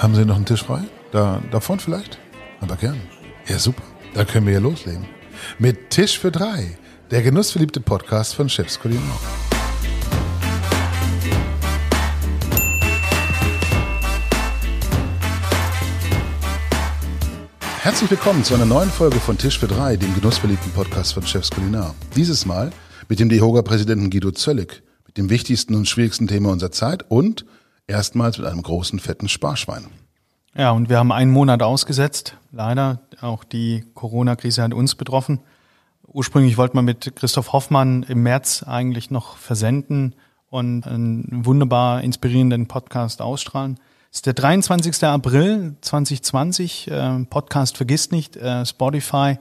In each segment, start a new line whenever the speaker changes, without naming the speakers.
Haben Sie noch einen Tisch frei? Da, davon vielleicht? Aber gern. Ja, super. Dann können wir ja loslegen. Mit Tisch für drei. Der genussverliebte Podcast von Chefs Kulinar. Herzlich willkommen zu einer neuen Folge von Tisch für drei, dem genussverliebten Podcast von Chefs Kulinar. Dieses Mal mit dem DEHOGA-Präsidenten Guido Zöllig, mit dem wichtigsten und schwierigsten Thema unserer Zeit und erstmals mit einem großen, fetten Sparschwein.
Ja, und wir haben einen Monat ausgesetzt. Leider, auch die Corona-Krise hat uns betroffen. Ursprünglich wollten wir mit Christoph Hoffmann im März eigentlich noch versenden und einen wunderbar inspirierenden Podcast ausstrahlen. Es ist der 23. April 2020. Äh, Podcast vergisst nicht. Äh, Spotify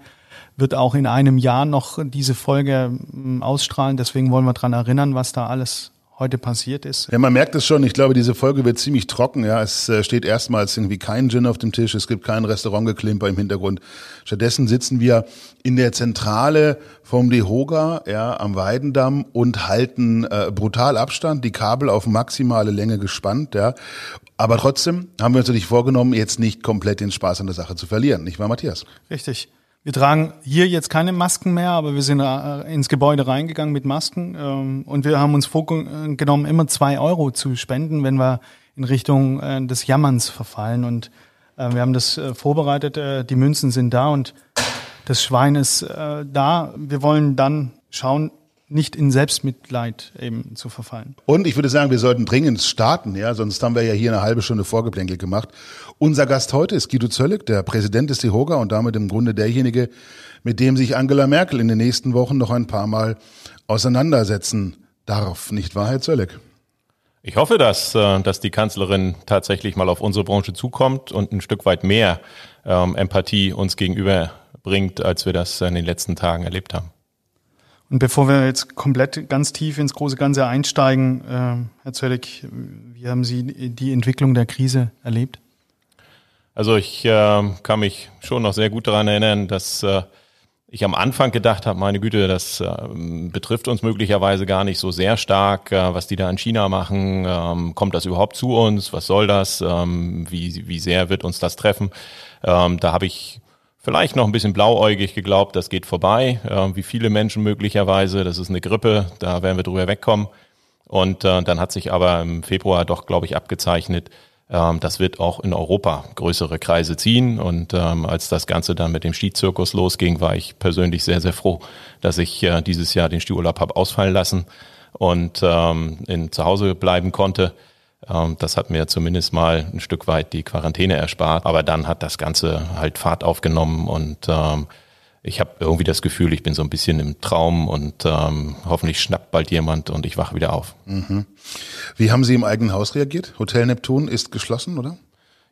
wird auch in einem Jahr noch diese Folge äh, ausstrahlen. Deswegen wollen wir dran erinnern, was da alles heute passiert ist.
Ja, man merkt es schon. Ich glaube, diese Folge wird ziemlich trocken. Ja, es äh, steht erstmals irgendwie kein Gin auf dem Tisch. Es gibt kein Restaurantgeklimper im Hintergrund. Stattdessen sitzen wir in der Zentrale vom Dehoga, ja, am Weidendamm und halten äh, brutal Abstand, die Kabel auf maximale Länge gespannt, ja. Aber trotzdem haben wir uns natürlich vorgenommen, jetzt nicht komplett den Spaß an der Sache zu verlieren. Nicht wahr, Matthias?
Richtig. Wir tragen hier jetzt keine Masken mehr, aber wir sind äh, ins Gebäude reingegangen mit Masken ähm, und wir haben uns vorgenommen, immer zwei Euro zu spenden, wenn wir in Richtung äh, des Jammerns verfallen. Und äh, wir haben das vorbereitet, die Münzen sind da und das Schwein ist da. Wir wollen dann schauen, nicht in Selbstmitleid eben zu verfallen.
Und ich würde sagen, wir sollten dringend starten, ja, sonst haben wir ja hier eine halbe Stunde Vorgeplänkel gemacht. Unser Gast heute ist Guido Zöllig, der Präsident des DEHOGA und damit im Grunde derjenige, mit dem sich Angela Merkel in den nächsten Wochen noch ein paar Mal auseinandersetzen darf, nicht wahr, Herr Zöllig?
Ich hoffe, dass, äh, dass die Kanzlerin tatsächlich mal auf unsere Branche zukommt und ein Stück weit mehr ähm, Empathie uns gegenüber bringt, als wir das in den letzten Tagen erlebt haben.
Und bevor wir jetzt komplett ganz tief ins große Ganze einsteigen, äh, Herr Zöllig, wie haben Sie die Entwicklung der Krise erlebt?
Also ich äh, kann mich schon noch sehr gut daran erinnern, dass äh, ich am Anfang gedacht habe, meine Güte, das äh, betrifft uns möglicherweise gar nicht so sehr stark, äh, was die da in China machen. Ähm, kommt das überhaupt zu uns? Was soll das? Ähm, wie, wie sehr wird uns das treffen? Ähm, da habe ich vielleicht noch ein bisschen blauäugig geglaubt, das geht vorbei, äh, wie viele Menschen möglicherweise, das ist eine Grippe, da werden wir drüber wegkommen. Und äh, dann hat sich aber im Februar doch, glaube ich, abgezeichnet, ähm, das wird auch in Europa größere Kreise ziehen. Und ähm, als das Ganze dann mit dem Skizirkus losging, war ich persönlich sehr, sehr froh, dass ich äh, dieses Jahr den Skiurlaub habe ausfallen lassen und ähm, in, zu Hause bleiben konnte. Ähm, das hat mir zumindest mal ein Stück weit die Quarantäne erspart. Aber dann hat das Ganze halt Fahrt aufgenommen und ähm, ich habe irgendwie das Gefühl, ich bin so ein bisschen im Traum und ähm, hoffentlich schnappt bald jemand und ich wache wieder auf.
Mhm. Wie haben Sie im eigenen Haus reagiert? Hotel Neptun ist geschlossen, oder?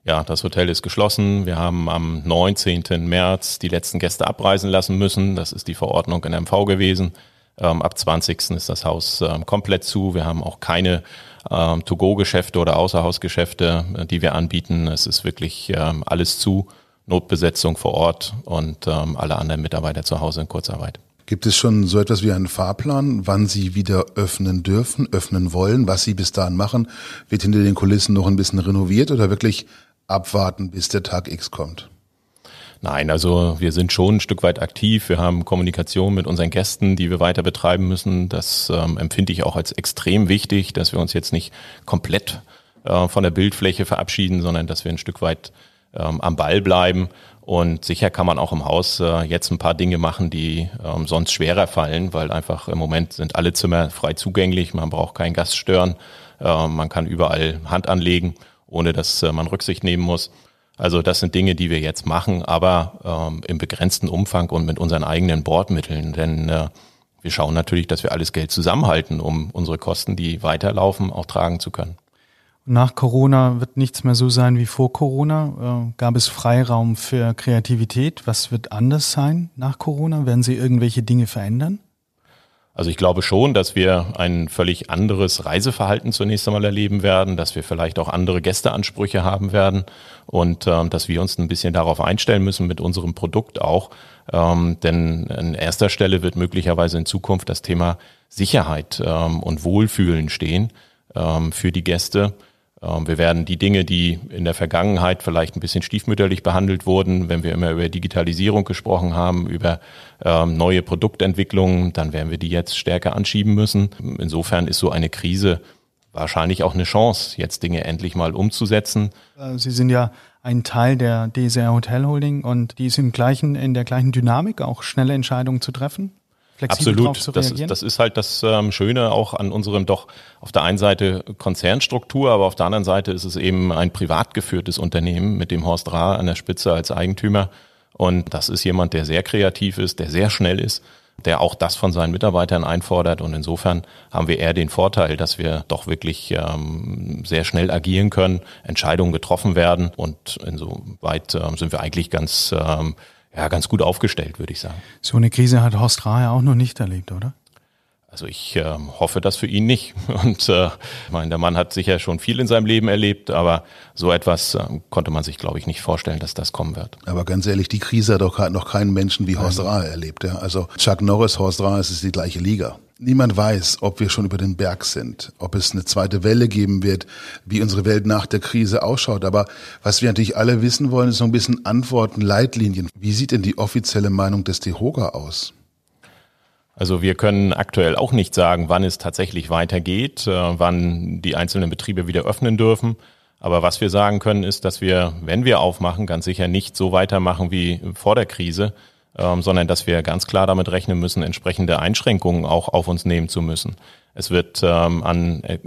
Ja, das Hotel ist geschlossen. Wir haben am 19. März die letzten Gäste abreisen lassen müssen. Das ist die Verordnung in MV gewesen. Ähm, ab 20. ist das Haus ähm, komplett zu. Wir haben auch keine ähm, To-Go-Geschäfte oder Außerhausgeschäfte, äh, die wir anbieten. Es ist wirklich ähm, alles zu. Notbesetzung vor Ort und ähm, alle anderen Mitarbeiter zu Hause in Kurzarbeit.
Gibt es schon so etwas wie einen Fahrplan, wann Sie wieder öffnen dürfen, öffnen wollen, was Sie bis dahin machen? Wird hinter den Kulissen noch ein bisschen renoviert oder wirklich abwarten, bis der Tag X kommt?
Nein, also wir sind schon ein Stück weit aktiv. Wir haben Kommunikation mit unseren Gästen, die wir weiter betreiben müssen. Das ähm, empfinde ich auch als extrem wichtig, dass wir uns jetzt nicht komplett äh, von der Bildfläche verabschieden, sondern dass wir ein Stück weit ähm, am Ball bleiben. Und sicher kann man auch im Haus äh, jetzt ein paar Dinge machen, die ähm, sonst schwerer fallen, weil einfach im Moment sind alle Zimmer frei zugänglich. Man braucht keinen Gast stören. Äh, man kann überall Hand anlegen, ohne dass äh, man Rücksicht nehmen muss. Also das sind Dinge, die wir jetzt machen, aber ähm, im begrenzten Umfang und mit unseren eigenen Bordmitteln. Denn äh, wir schauen natürlich, dass wir alles Geld zusammenhalten, um unsere Kosten, die weiterlaufen, auch tragen zu können.
Nach Corona wird nichts mehr so sein wie vor Corona. Äh, gab es Freiraum für Kreativität? Was wird anders sein nach Corona? Werden Sie irgendwelche Dinge verändern?
Also ich glaube schon, dass wir ein völlig anderes Reiseverhalten zunächst einmal erleben werden, dass wir vielleicht auch andere Gästeansprüche haben werden und ähm, dass wir uns ein bisschen darauf einstellen müssen mit unserem Produkt auch. Ähm, denn an erster Stelle wird möglicherweise in Zukunft das Thema Sicherheit ähm, und Wohlfühlen stehen ähm, für die Gäste. Ähm, wir werden die Dinge, die in der Vergangenheit vielleicht ein bisschen stiefmütterlich behandelt wurden, wenn wir immer über Digitalisierung gesprochen haben, über ähm, neue Produktentwicklungen, dann werden wir die jetzt stärker anschieben müssen. Insofern ist so eine Krise wahrscheinlich auch eine Chance, jetzt Dinge endlich mal umzusetzen.
Äh, Sie sind ja ein Teil der DSR Hotel Holding und die ist im gleichen, in der gleichen Dynamik, auch schnelle Entscheidungen zu treffen?
Absolut. Das ist, das ist halt das ähm, Schöne auch an unserem doch auf der einen Seite Konzernstruktur, aber auf der anderen Seite ist es eben ein privat geführtes Unternehmen mit dem Horst Rahr an der Spitze als Eigentümer. Und das ist jemand, der sehr kreativ ist, der sehr schnell ist, der auch das von seinen Mitarbeitern einfordert. Und insofern haben wir eher den Vorteil, dass wir doch wirklich ähm, sehr schnell agieren können, Entscheidungen getroffen werden. Und insoweit ähm, sind wir eigentlich ganz ähm, ja, ganz gut aufgestellt, würde ich sagen.
So eine Krise hat Horst Rahe auch noch nicht erlebt, oder?
Also ich äh, hoffe das für ihn nicht. Und äh, ich meine, der Mann hat sicher schon viel in seinem Leben erlebt, aber so etwas äh, konnte man sich, glaube ich, nicht vorstellen, dass das kommen wird.
Aber ganz ehrlich, die Krise hat doch noch keinen Menschen wie Horst Rahe erlebt. Ja? Also Chuck Norris, Horst Rahe, es ist die gleiche Liga. Niemand weiß, ob wir schon über den Berg sind, ob es eine zweite Welle geben wird, wie unsere Welt nach der Krise ausschaut. Aber was wir natürlich alle wissen wollen, ist so ein bisschen Antworten, Leitlinien. Wie sieht denn die offizielle Meinung des DEHOGA aus?
Also wir können aktuell auch nicht sagen, wann es tatsächlich weitergeht, äh, wann die einzelnen Betriebe wieder öffnen dürfen. Aber was wir sagen können, ist, dass wir, wenn wir aufmachen, ganz sicher nicht so weitermachen wie vor der Krise, ähm, sondern dass wir ganz klar damit rechnen müssen, entsprechende Einschränkungen auch auf uns nehmen zu müssen. Es wird ähm, an äh,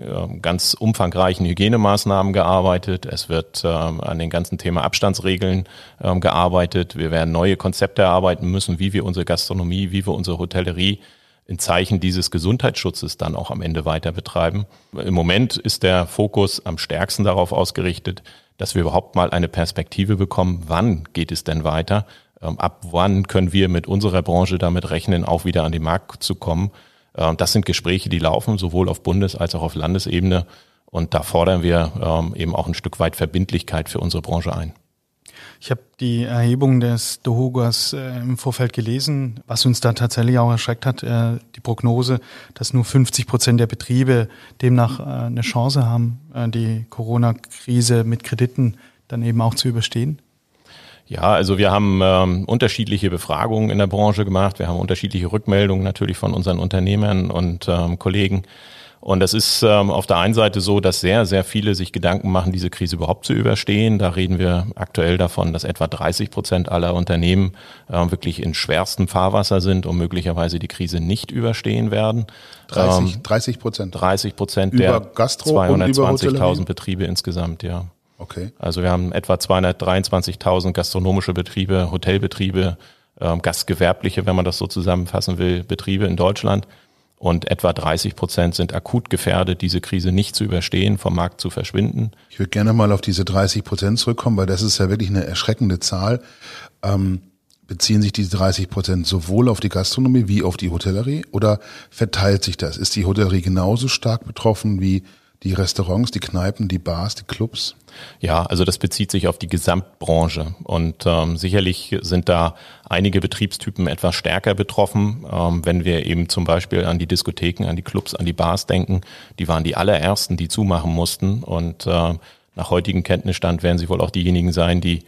ganz umfangreichen Hygienemaßnahmen gearbeitet. Es wird ähm, an den ganzen Thema Abstandsregeln ähm, gearbeitet. Wir werden neue Konzepte erarbeiten müssen, wie wir unsere Gastronomie, wie wir unsere Hotellerie in Zeichen dieses Gesundheitsschutzes dann auch am Ende weiter betreiben. Im Moment ist der Fokus am stärksten darauf ausgerichtet, dass wir überhaupt mal eine Perspektive bekommen, wann geht es denn weiter ähm, ab wann können wir mit unserer Branche damit rechnen, auch wieder an den Markt zu kommen. Ähm, das sind Gespräche, die laufen, sowohl auf Bundes- als auch auf Landesebene. Und da fordern wir ähm, eben auch ein Stück weit Verbindlichkeit für unsere Branche ein.
Ich habe die Erhebung des Dohogas äh, im Vorfeld gelesen, was uns da tatsächlich auch erschreckt hat, äh, die Prognose, dass nur 50 Prozent der Betriebe demnach äh, eine Chance haben, die Corona-Krise mit Krediten dann eben auch zu überstehen.
Ja, also wir haben ähm, unterschiedliche Befragungen in der Branche gemacht. Wir haben unterschiedliche Rückmeldungen natürlich von unseren Unternehmern und ähm, Kollegen. Und es ist ähm, auf der einen Seite so, dass sehr, sehr viele sich Gedanken machen, diese Krise überhaupt zu überstehen. Da reden wir aktuell davon, dass etwa 30 Prozent aller Unternehmen äh, wirklich in schwerstem Fahrwasser sind und möglicherweise die Krise nicht überstehen werden.
30, 30 Prozent?
30 Prozent der 220.000 Betriebe insgesamt, ja.
Okay.
Also wir haben etwa 223.000 gastronomische Betriebe, Hotelbetriebe, ähm, gastgewerbliche, wenn man das so zusammenfassen will, Betriebe in Deutschland. Und etwa 30 Prozent sind akut gefährdet, diese Krise nicht zu überstehen, vom Markt zu verschwinden.
Ich würde gerne mal auf diese 30 Prozent zurückkommen, weil das ist ja wirklich eine erschreckende Zahl. Ähm, beziehen sich diese 30 Prozent sowohl auf die Gastronomie wie auf die Hotellerie oder verteilt sich das? Ist die Hotellerie genauso stark betroffen wie die Restaurants, die Kneipen, die Bars, die Clubs?
Ja, also das bezieht sich auf die Gesamtbranche und ähm, sicherlich sind da einige Betriebstypen etwas stärker betroffen. Ähm, wenn wir eben zum Beispiel an die Diskotheken, an die Clubs, an die Bars denken, die waren die allerersten, die zumachen mussten und äh, nach heutigem Kenntnisstand werden sie wohl auch diejenigen sein, die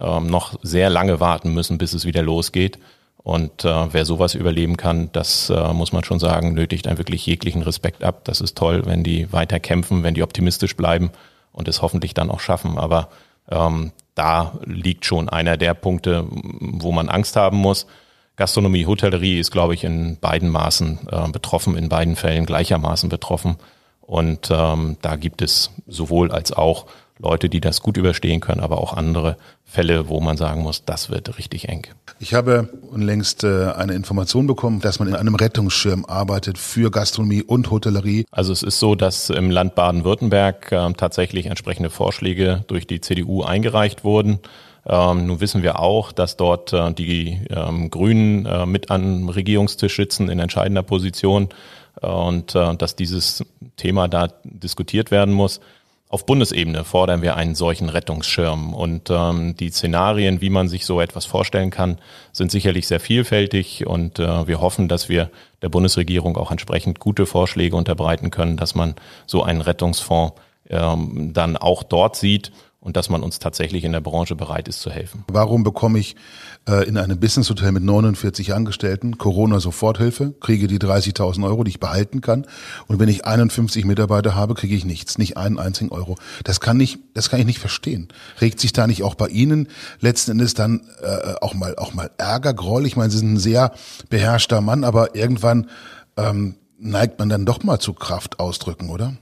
ähm, noch sehr lange warten müssen, bis es wieder losgeht. Und äh, wer sowas überleben kann, das äh, muss man schon sagen, nötigt einen wirklich jeglichen Respekt ab. Das ist toll, wenn die weiter kämpfen, wenn die optimistisch bleiben und es hoffentlich dann auch schaffen. Aber ähm, da liegt schon einer der Punkte, wo man Angst haben muss. Gastronomie, Hotellerie ist, glaube ich, in beiden Maßen äh, betroffen, in beiden Fällen gleichermaßen betroffen. Und ähm, da gibt es sowohl als auch Leute, die das gut überstehen können, aber auch andere Fälle, wo man sagen muss, das wird richtig eng.
Ich habe unlängst äh, eine Information bekommen, dass man in einem Rettungsschirm arbeitet für Gastronomie und Hotellerie.
Also es ist so, dass im Land Baden-Württemberg äh, tatsächlich entsprechende Vorschläge durch die CDU eingereicht wurden. Ähm, nun wissen wir auch, dass dort äh, die ähm, Grünen äh, mit am Regierungstisch sitzen in entscheidender Position äh, und äh, dass dieses Thema da diskutiert werden muss. Auf Bundesebene fordern wir einen solchen Rettungsschirm. Und ähm, die Szenarien, wie man sich so etwas vorstellen kann, sind sicherlich sehr vielfältig. Und äh, wir hoffen, dass wir der Bundesregierung auch entsprechend gute Vorschläge unterbreiten können, dass man so einen Rettungsfonds ähm, dann auch dort sieht und dass man uns tatsächlich in der Branche bereit ist zu helfen.
Warum bekomme ich äh, in einem Business-Hotel mit 49 Angestellten Corona-Soforthilfe, kriege die 30.000 Euro, die ich behalten kann und wenn ich 51 Mitarbeiter habe, kriege ich nichts, nicht einen einzigen Euro. Das kann ich, das kann ich nicht verstehen. Regt sich da nicht auch bei Ihnen letzten Endes dann äh, auch mal auch mal Ärger, Groll? Ich meine, Sie sind ein sehr beherrschter Mann, aber irgendwann ähm, neigt man dann doch mal zu Kraft ausdrücken, oder?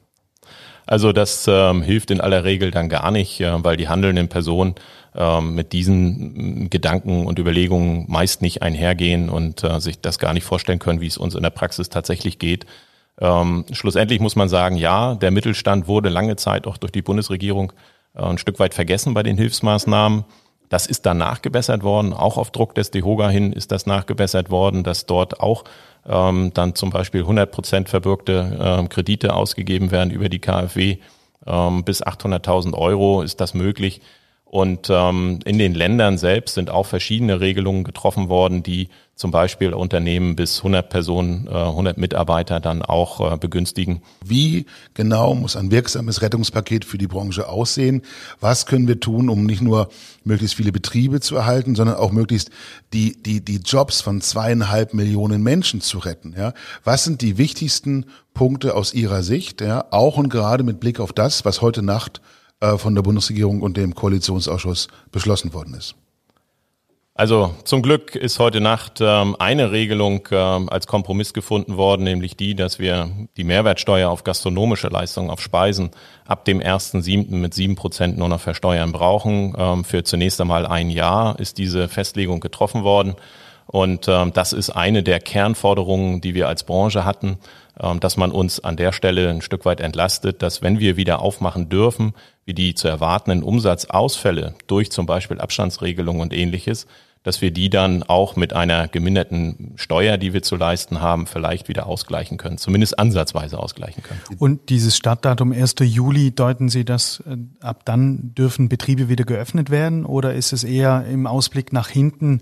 Also das ähm, hilft in aller Regel dann gar nicht, äh, weil die handelnden Personen ähm, mit diesen Gedanken und Überlegungen meist nicht einhergehen und äh, sich das gar nicht vorstellen können, wie es uns in der Praxis tatsächlich geht. Ähm, schlussendlich muss man sagen, ja, der Mittelstand wurde lange Zeit auch durch die Bundesregierung äh, ein Stück weit vergessen bei den Hilfsmaßnahmen. Das ist dann nachgebessert worden, auch auf Druck des DEHOGA hin ist das nachgebessert worden, dass dort auch ähm, dann zum Beispiel 100 Prozent verbürgte ähm, Kredite ausgegeben werden über die KfW. Ähm, bis 800.000 Euro ist das möglich. Und ähm, in den Ländern selbst sind auch verschiedene Regelungen getroffen worden, die zum Beispiel Unternehmen bis 100 Personen, äh, 100 Mitarbeiter dann auch äh, begünstigen.
Wie genau muss ein wirksames Rettungspaket für die Branche aussehen? Was können wir tun, um nicht nur möglichst viele Betriebe zu erhalten, sondern auch möglichst die, die, die Jobs von zweieinhalb Millionen Menschen zu retten? Ja? Was sind die wichtigsten Punkte aus Ihrer Sicht, ja? auch und gerade mit Blick auf das, was heute Nacht von der Bundesregierung und dem Koalitionsausschuss beschlossen worden ist?
Also zum Glück ist heute Nacht ähm, eine Regelung ähm, als Kompromiss gefunden worden, nämlich die, dass wir die Mehrwertsteuer auf gastronomische Leistungen, auf Speisen ab dem 1.7. mit sieben Prozent nur noch versteuern brauchen. Ähm, für zunächst einmal ein Jahr ist diese Festlegung getroffen worden. Und ähm, das ist eine der Kernforderungen, die wir als Branche hatten, ähm, dass man uns an der Stelle ein Stück weit entlastet, dass wenn wir wieder aufmachen dürfen, wie die zu erwartenden Umsatzausfälle durch zum Beispiel Abstandsregelungen und ähnliches, dass wir die dann auch mit einer geminderten Steuer, die wir zu leisten haben, vielleicht wieder ausgleichen können, zumindest ansatzweise ausgleichen können.
Und dieses Startdatum 1. Juli, deuten Sie das, äh, ab dann dürfen Betriebe wieder geöffnet werden oder ist es eher im Ausblick nach hinten,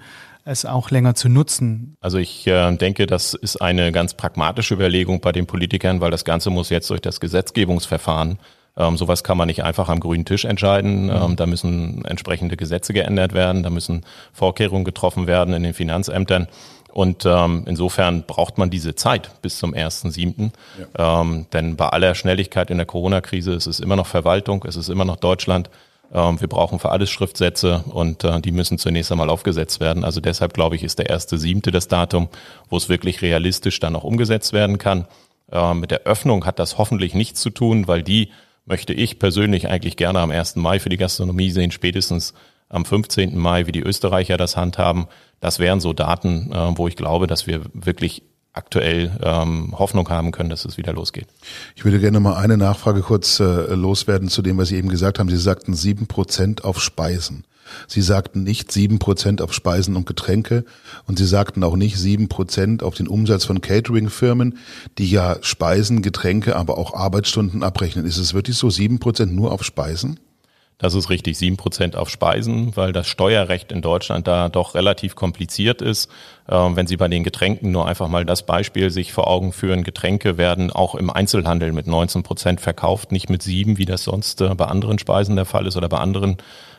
es auch länger zu nutzen?
Also ich äh, denke, das ist eine ganz pragmatische Überlegung bei den Politikern, weil das Ganze muss jetzt durch das Gesetzgebungsverfahren ähm, sowas kann man nicht einfach am grünen Tisch entscheiden. Mhm. Ähm, da müssen entsprechende Gesetze geändert werden, da müssen Vorkehrungen getroffen werden in den Finanzämtern. Und ähm, insofern braucht man diese Zeit bis zum 1.7. Ja. Ähm, denn bei aller Schnelligkeit in der Corona-Krise ist es immer noch Verwaltung, es ist immer noch Deutschland. Ähm, wir brauchen für alles Schriftsätze und äh, die müssen zunächst einmal aufgesetzt werden. Also deshalb glaube ich, ist der 1.7. das Datum, wo es wirklich realistisch dann auch umgesetzt werden kann. Äh, mit der Öffnung hat das hoffentlich nichts zu tun, weil die möchte ich persönlich eigentlich gerne am 1. Mai für die Gastronomie sehen, spätestens am 15. Mai, wie die Österreicher das handhaben. Das wären so Daten, äh, wo ich glaube, dass wir wirklich aktuell ähm, Hoffnung haben können, dass es wieder losgeht.
Ich würde gerne mal eine Nachfrage kurz äh, loswerden zu dem, was Sie eben gesagt haben. Sie sagten sieben Prozent auf Speisen. Sie sagten nicht sieben Prozent auf Speisen und Getränke und Sie sagten auch nicht sieben Prozent auf den Umsatz von Catering-Firmen, die ja Speisen, Getränke, aber auch Arbeitsstunden abrechnen. Ist es wirklich so sieben Prozent nur auf Speisen?
Das ist richtig, sieben Prozent auf Speisen, weil das Steuerrecht in Deutschland da doch relativ kompliziert ist. Ähm, wenn Sie bei den Getränken nur einfach mal das Beispiel sich vor Augen führen, Getränke werden auch im Einzelhandel mit 19 Prozent verkauft, nicht mit sieben, wie das sonst äh, bei anderen Speisen der Fall ist oder bei anderen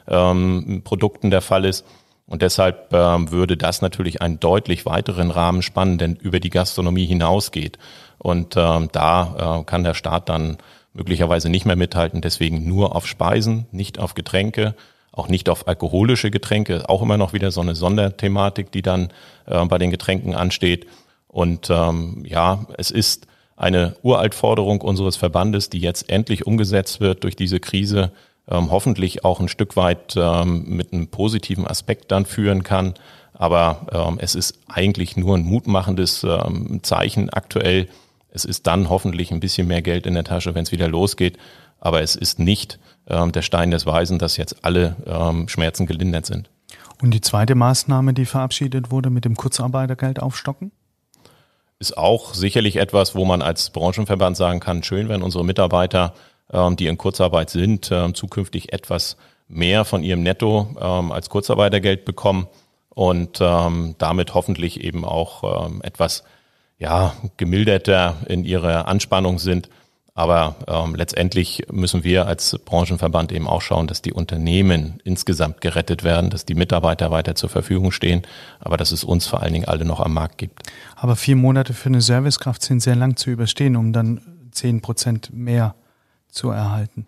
ähm, Produkten der Fall ist. Und deshalb ähm, würde das natürlich einen deutlich weiteren Rahmen spannen, der über die Gastronomie hinausgeht. Und ähm, da äh, kann der Staat dann möglicherweise nicht mehr mithalten. Deswegen nur auf Speisen, nicht auf Getränke, auch nicht auf alkoholische Getränke. Auch immer noch wieder so eine Sonderthematik, die dann äh, bei den Getränken ansteht. Und ähm, ja, es ist eine Uraltforderung unseres Verbandes, die jetzt endlich umgesetzt wird durch diese Krise, ähm, hoffentlich auch ein Stück weit ähm, mit einem positiven Aspekt dann führen kann. Aber ähm, es ist eigentlich nur ein mutmachendes ähm, Zeichen aktuell. Es ist dann hoffentlich ein bisschen mehr Geld in der Tasche, wenn es wieder losgeht. Aber es ist nicht ähm, der Stein des Weisen, dass jetzt alle ähm, Schmerzen gelindert sind.
Und die zweite Maßnahme, die verabschiedet wurde mit dem Kurzarbeitergeld aufstocken?
Ist auch sicherlich etwas, wo man als Branchenverband sagen kann, schön, wenn unsere Mitarbeiter ähm, die in Kurzarbeit sind, ähm, zukünftig etwas mehr von ihrem Netto ähm, als Kurzarbeitergeld bekommen und damit hoffentlich eben auch etwas ja, gemilderter in ihrer Anspannung sind. Aber ähm, letztendlich müssen wir als Branchenverband eben auch schauen, dass die Unternehmen insgesamt gerettet werden, dass die Mitarbeiter weiter zur Verfügung stehen, aber dass es uns vor allen Dingen alle noch am Markt gibt.
Aber vier Monate für eine Servicekraft sind sehr lang zu überstehen, um dann zehn Prozent mehr zu erhalten.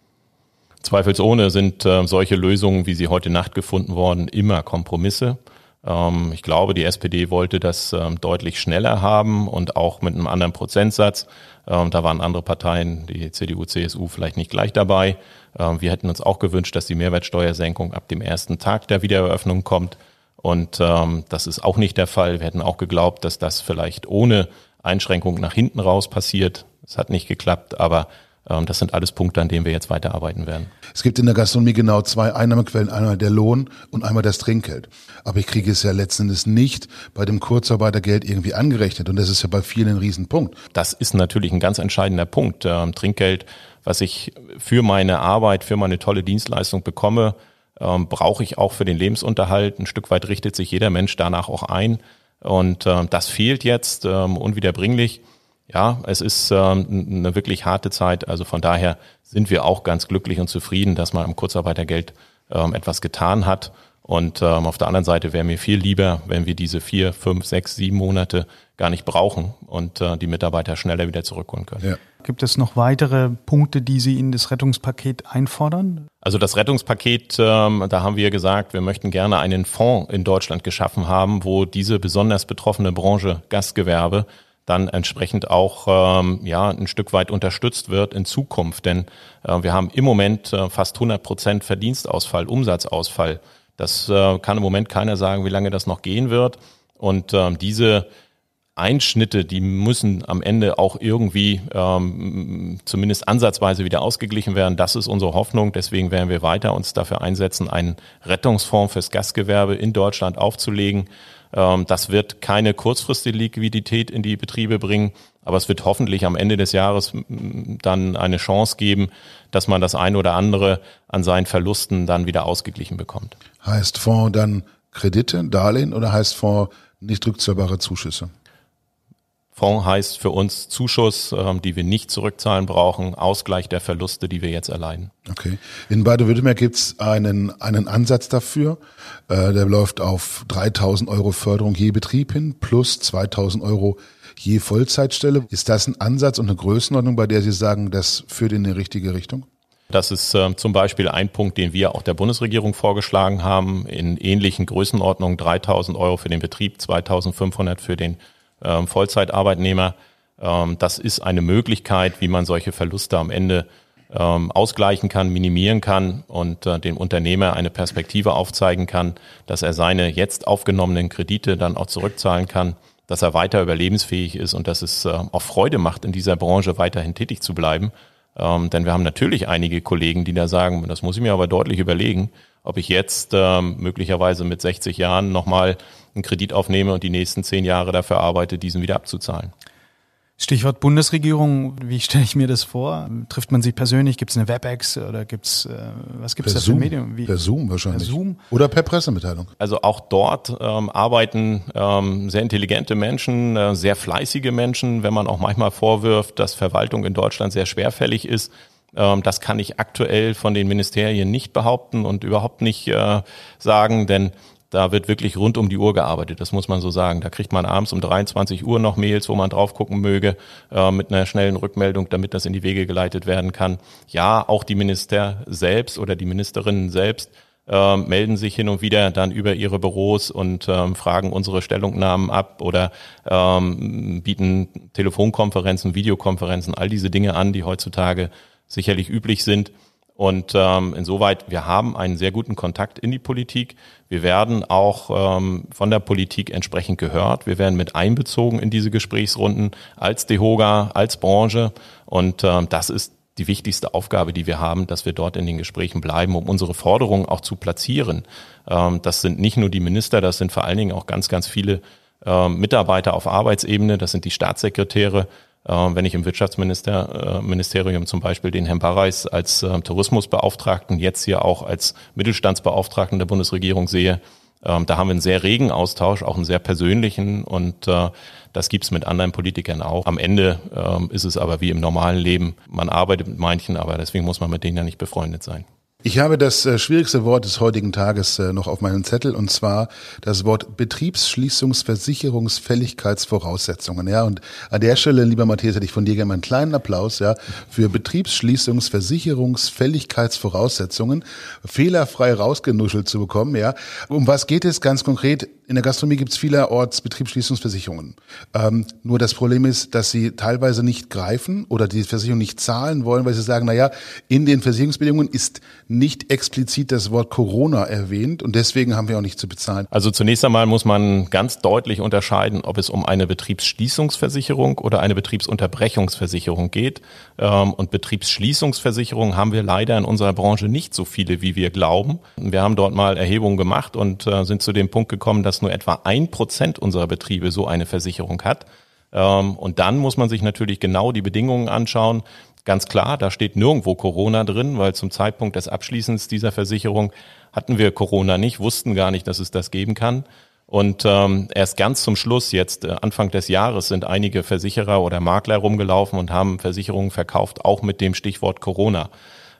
Zweifelsohne sind äh, solche Lösungen, wie sie heute Nacht gefunden worden, immer Kompromisse. Ähm, ich glaube, die SPD wollte das ähm, deutlich schneller haben und auch mit einem anderen Prozentsatz. Ähm, da waren andere Parteien, die CDU, CSU, vielleicht nicht gleich dabei. Wir hätten uns auch gewünscht, dass die Mehrwertsteuersenkung ab dem ersten Tag der Wiedereröffnung kommt. Und das ist auch nicht der Fall. Wir hätten auch geglaubt, dass das vielleicht ohne Einschränkung nach hinten raus passiert. Es hat nicht geklappt, aber das sind alles Punkte, an denen wir jetzt weiterarbeiten werden.
Es gibt in der Gastronomie genau zwei Einnahmequellen, einmal der Lohn und einmal das Trinkgeld. Aber ich kriege es ja letztendlich nicht bei dem Kurzarbeitergeld irgendwie angerechnet und das ist ja bei vielen ein Riesenpunkt.
Das ist natürlich ein ganz entscheidender Punkt. Ähm, Trinkgeld, was ich für meine Arbeit, für meine tolle Dienstleistung bekomme, ähm, brauche ich auch für den Lebensunterhalt. Ein Stück weit richtet sich jeder Mensch danach auch ein. Und das fehlt jetzt unwiederbringlich ja, es ist ähm, eine wirklich harte Zeit. Also von daher sind wir auch ganz glücklich und zufrieden, dass man am Kurzarbeitergeld ähm, etwas getan hat. Und ähm, auf der anderen Seite wäre mir viel lieber, wenn wir diese vier, fünf, sechs, sieben Monate gar nicht brauchen und äh, die Mitarbeiter schneller wieder zurückholen können. Ja.
Gibt es noch weitere Punkte, die Sie in das Rettungspaket einfordern?
Also das Rettungspaket, ähm, da haben wir gesagt, wir möchten gerne einen Fonds in Deutschland geschaffen haben, wo diese besonders betroffene Branche Gastgewerbe dann entsprechend auch ähm, ja ein Stück weit unterstützt wird in Zukunft. Denn äh, wir haben im Moment äh, fast 100 Prozent Verdienstausfall, Umsatzausfall. Das äh, kann im Moment keiner sagen, wie lange das noch gehen wird. Und ähm, diese Einschnitte, die müssen am Ende auch irgendwie ähm, zumindest ansatzweise wieder ausgeglichen werden. Das ist unsere Hoffnung. Deswegen werden wir weiter uns dafür einsetzen, einen Rettungsfonds fürs Gastgewerbe in Deutschland aufzulegen das wird keine kurzfristige Liquidität in die Betriebe bringen, aber es wird hoffentlich am Ende des Jahres dann eine Chance geben, dass man das eine oder andere an seinen Verlusten dann wieder ausgeglichen bekommt.
Heißt Fonds dann Kredite, Darlehen oder heißt Fonds nicht rückzahlbare Zuschüsse?
Fonds heißt für uns Zuschuss, ähm, die wir nicht zurückzahlen brauchen, Ausgleich der Verluste, die wir jetzt erleiden.
Okay. In Baden-Württemberg gibt es einen, einen Ansatz dafür. Äh, der läuft auf 3000 Euro Förderung je Betrieb hin plus 2000 Euro je Vollzeitstelle. Ist das ein Ansatz und eine Größenordnung, bei der Sie sagen, das führt in die richtige Richtung?
Das ist äh, zum Beispiel ein Punkt, den wir auch der Bundesregierung vorgeschlagen haben, in ähnlichen Größenordnungen 3000 Euro für den Betrieb, 2500 für den ähm, Vollzeitarbeitnehmer. Ähm, das ist eine Möglichkeit, wie man solche Verluste am Ende ähm, ausgleichen kann, minimieren kann und äh, dem Unternehmer eine Perspektive aufzeigen kann, dass er seine jetzt aufgenommenen Kredite dann auch zurückzahlen kann, dass er weiter überlebensfähig ist und dass es äh, auch Freude macht, in dieser Branche weiterhin tätig zu bleiben. Ähm, denn wir haben natürlich einige Kollegen, die da sagen, das muss ich mir aber deutlich überlegen, ob ich jetzt ähm, möglicherweise mit 60 Jahren nochmal einen Kredit aufnehme und die nächsten zehn Jahre dafür arbeite, diesen wieder abzuzahlen.
Stichwort Bundesregierung, wie stelle ich mir das vor? Trifft man sich persönlich? Gibt es eine WebEx oder gibt's äh, was gibt es da für. Medien? Wie?
Per Zoom wahrscheinlich. Per Zoom? Oder per Pressemitteilung.
Also auch dort ähm, arbeiten ähm, sehr intelligente Menschen, äh, sehr fleißige Menschen, wenn man auch manchmal vorwirft, dass Verwaltung in Deutschland sehr schwerfällig ist. Ähm, das kann ich aktuell von den Ministerien nicht behaupten und überhaupt nicht äh, sagen, denn da wird wirklich rund um die Uhr gearbeitet, das muss man so sagen. Da kriegt man abends um 23 Uhr noch Mails, wo man drauf gucken möge, äh, mit einer schnellen Rückmeldung, damit das in die Wege geleitet werden kann. Ja, auch die Minister selbst oder die Ministerinnen selbst äh, melden sich hin und wieder dann über ihre Büros und ähm, fragen unsere Stellungnahmen ab oder ähm, bieten Telefonkonferenzen, Videokonferenzen, all diese Dinge an, die heutzutage sicherlich üblich sind. Und ähm, insoweit, wir haben einen sehr guten Kontakt in die Politik. Wir werden auch ähm, von der Politik entsprechend gehört. Wir werden mit einbezogen in diese Gesprächsrunden als DEHOGA, als Branche. Und ähm, das ist die wichtigste Aufgabe, die wir haben, dass wir dort in den Gesprächen bleiben, um unsere Forderungen auch zu platzieren. Ähm, das sind nicht nur die Minister, das sind vor allen Dingen auch ganz, ganz viele ähm, Mitarbeiter auf Arbeitsebene, das sind die Staatssekretäre, wenn ich im Wirtschaftsministerium äh, zum Beispiel den Herrn Barreis als ähm, Tourismusbeauftragten, jetzt hier auch als Mittelstandsbeauftragten der Bundesregierung sehe, Ähm, da haben wir einen sehr regen Austausch, auch einen sehr persönlichen und äh, das gibt's mit anderen Politikern auch. Am Ende ähm, ist es aber wie im normalen Leben. Man arbeitet mit manchen, aber deswegen muss man mit denen ja nicht befreundet sein.
Ich habe das äh, schwierigste Wort des heutigen Tages äh, noch auf meinem Zettel und zwar das Wort Betriebsschließungsversicherungsfälligkeitsvoraussetzungen. Ja, und an der Stelle, lieber Matthias, hätte ich von dir gerne einen kleinen Applaus ja, für Betriebsschließungsversicherungsfälligkeitsvoraussetzungen fehlerfrei rausgenuschelt zu bekommen. Ja, um was geht es ganz konkret? In der Gastronomie gibt es vielerorts Betriebsschließungsversicherungen. Ähm, nur das Problem ist, dass sie teilweise nicht greifen oder die Versicherung nicht zahlen wollen, weil sie sagen, na ja, in den Versicherungsbedingungen ist nicht explizit das Wort Corona erwähnt und deswegen haben wir auch nicht zu bezahlen.
Also zunächst einmal muss man ganz deutlich unterscheiden, ob es um eine Betriebsschließungsversicherung oder eine Betriebsunterbrechungsversicherung geht. Ähm, und Betriebsschließungsversicherungen haben wir leider in unserer Branche nicht so viele, wie wir glauben. Wir haben dort mal Erhebungen gemacht und äh, sind zu dem Punkt gekommen, dass nur etwa ein Prozent unserer Betriebe so eine Versicherung hat. Ähm, und dann muss man sich natürlich genau die Bedingungen anschauen. Ganz klar, da steht nirgendwo Corona drin, weil zum Zeitpunkt des Abschließens dieser Versicherung hatten wir Corona nicht, wussten gar nicht, dass es das geben kann. Und ähm, erst ganz zum Schluss, jetzt äh, Anfang des Jahres, sind einige Versicherer oder Makler rumgelaufen und haben Versicherungen verkauft, auch mit dem Stichwort Corona.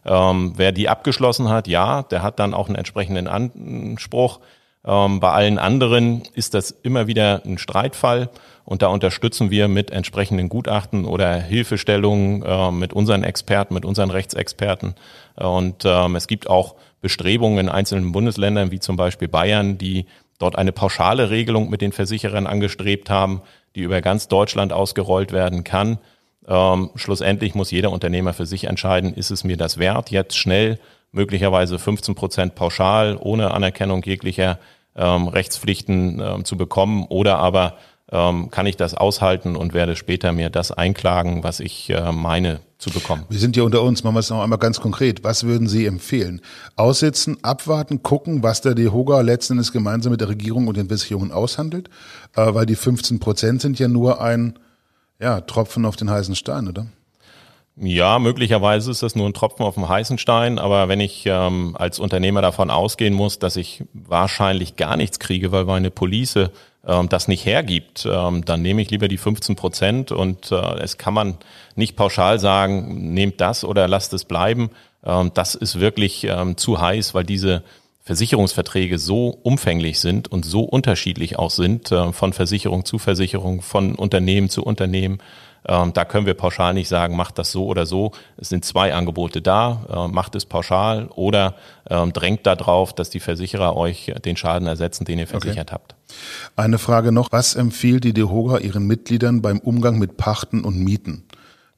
Ähm, wer die abgeschlossen hat, ja, der hat dann auch einen entsprechenden Anspruch. Ähm, bei allen anderen ist das immer wieder ein Streitfall und da unterstützen wir mit entsprechenden Gutachten oder Hilfestellungen äh, mit unseren Experten, mit unseren Rechtsexperten. Und ähm, es gibt auch Bestrebungen in einzelnen Bundesländern, wie zum Beispiel Bayern, die dort eine pauschale Regelung mit den Versicherern angestrebt haben, die über ganz Deutschland ausgerollt werden kann. Ähm, schlussendlich muss jeder Unternehmer für sich entscheiden, ist es mir das wert, jetzt schnell möglicherweise 15 Prozent pauschal ohne Anerkennung jeglicher ähm, Rechtspflichten ähm, zu bekommen oder aber ähm, kann ich das aushalten und werde später mir das einklagen, was ich äh, meine zu bekommen.
Wir sind ja unter uns, machen wir es noch einmal ganz konkret. Was würden Sie empfehlen? Aussitzen, abwarten, gucken, was der DEHOGA letzten Endes gemeinsam mit der Regierung und den Versicherungen aushandelt? Äh, weil die 15 Prozent sind ja nur ein ja, Tropfen auf den heißen Stein, oder?
Ja, möglicherweise ist das nur ein Tropfen auf dem heißen Stein, aber wenn ich ähm, als Unternehmer davon ausgehen muss, dass ich wahrscheinlich gar nichts kriege, weil meine Police ähm, das nicht hergibt, ähm, dann nehme ich lieber die 15 Prozent und äh, es kann man nicht pauschal sagen, nehmt das oder lasst es bleiben. Ähm, das ist wirklich ähm, zu heiß, weil diese Versicherungsverträge so umfänglich sind und so unterschiedlich auch sind, äh, von Versicherung zu Versicherung, von Unternehmen zu Unternehmen. Ähm, da können wir pauschal nicht sagen, macht das so oder so. Es sind zwei Angebote da, äh, macht es pauschal oder ähm, drängt darauf, dass die Versicherer euch den Schaden ersetzen, den ihr versichert okay. habt.
Eine Frage noch, was empfiehlt die DEHOGA ihren Mitgliedern beim Umgang mit Pachten und Mieten?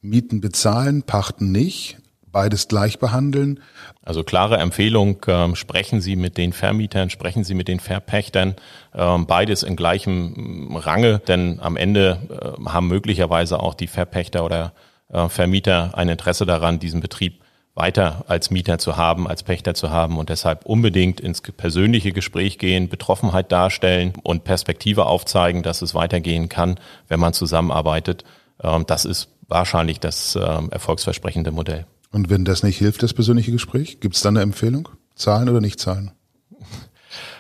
Mieten bezahlen, Pachten nicht, beides gleich behandeln.
Also klare Empfehlung, äh, sprechen Sie mit den Vermietern, sprechen Sie mit den Verpächtern, äh, beides in gleichem mm, Range, denn am Ende äh, haben möglicherweise auch die Verpächter oder äh, Vermieter ein Interesse daran, diesen Betrieb weiter als Mieter zu haben, als Pächter zu haben und deshalb unbedingt ins persönliche Gespräch gehen, Betroffenheit darstellen und Perspektive aufzeigen, dass es weitergehen kann, wenn man zusammenarbeitet. Ähm, das ist wahrscheinlich das ähm, erfolgsversprechende Modell.
Und wenn das nicht hilft, das persönliche Gespräch, gibt es dann eine Empfehlung? Zahlen oder nicht zahlen?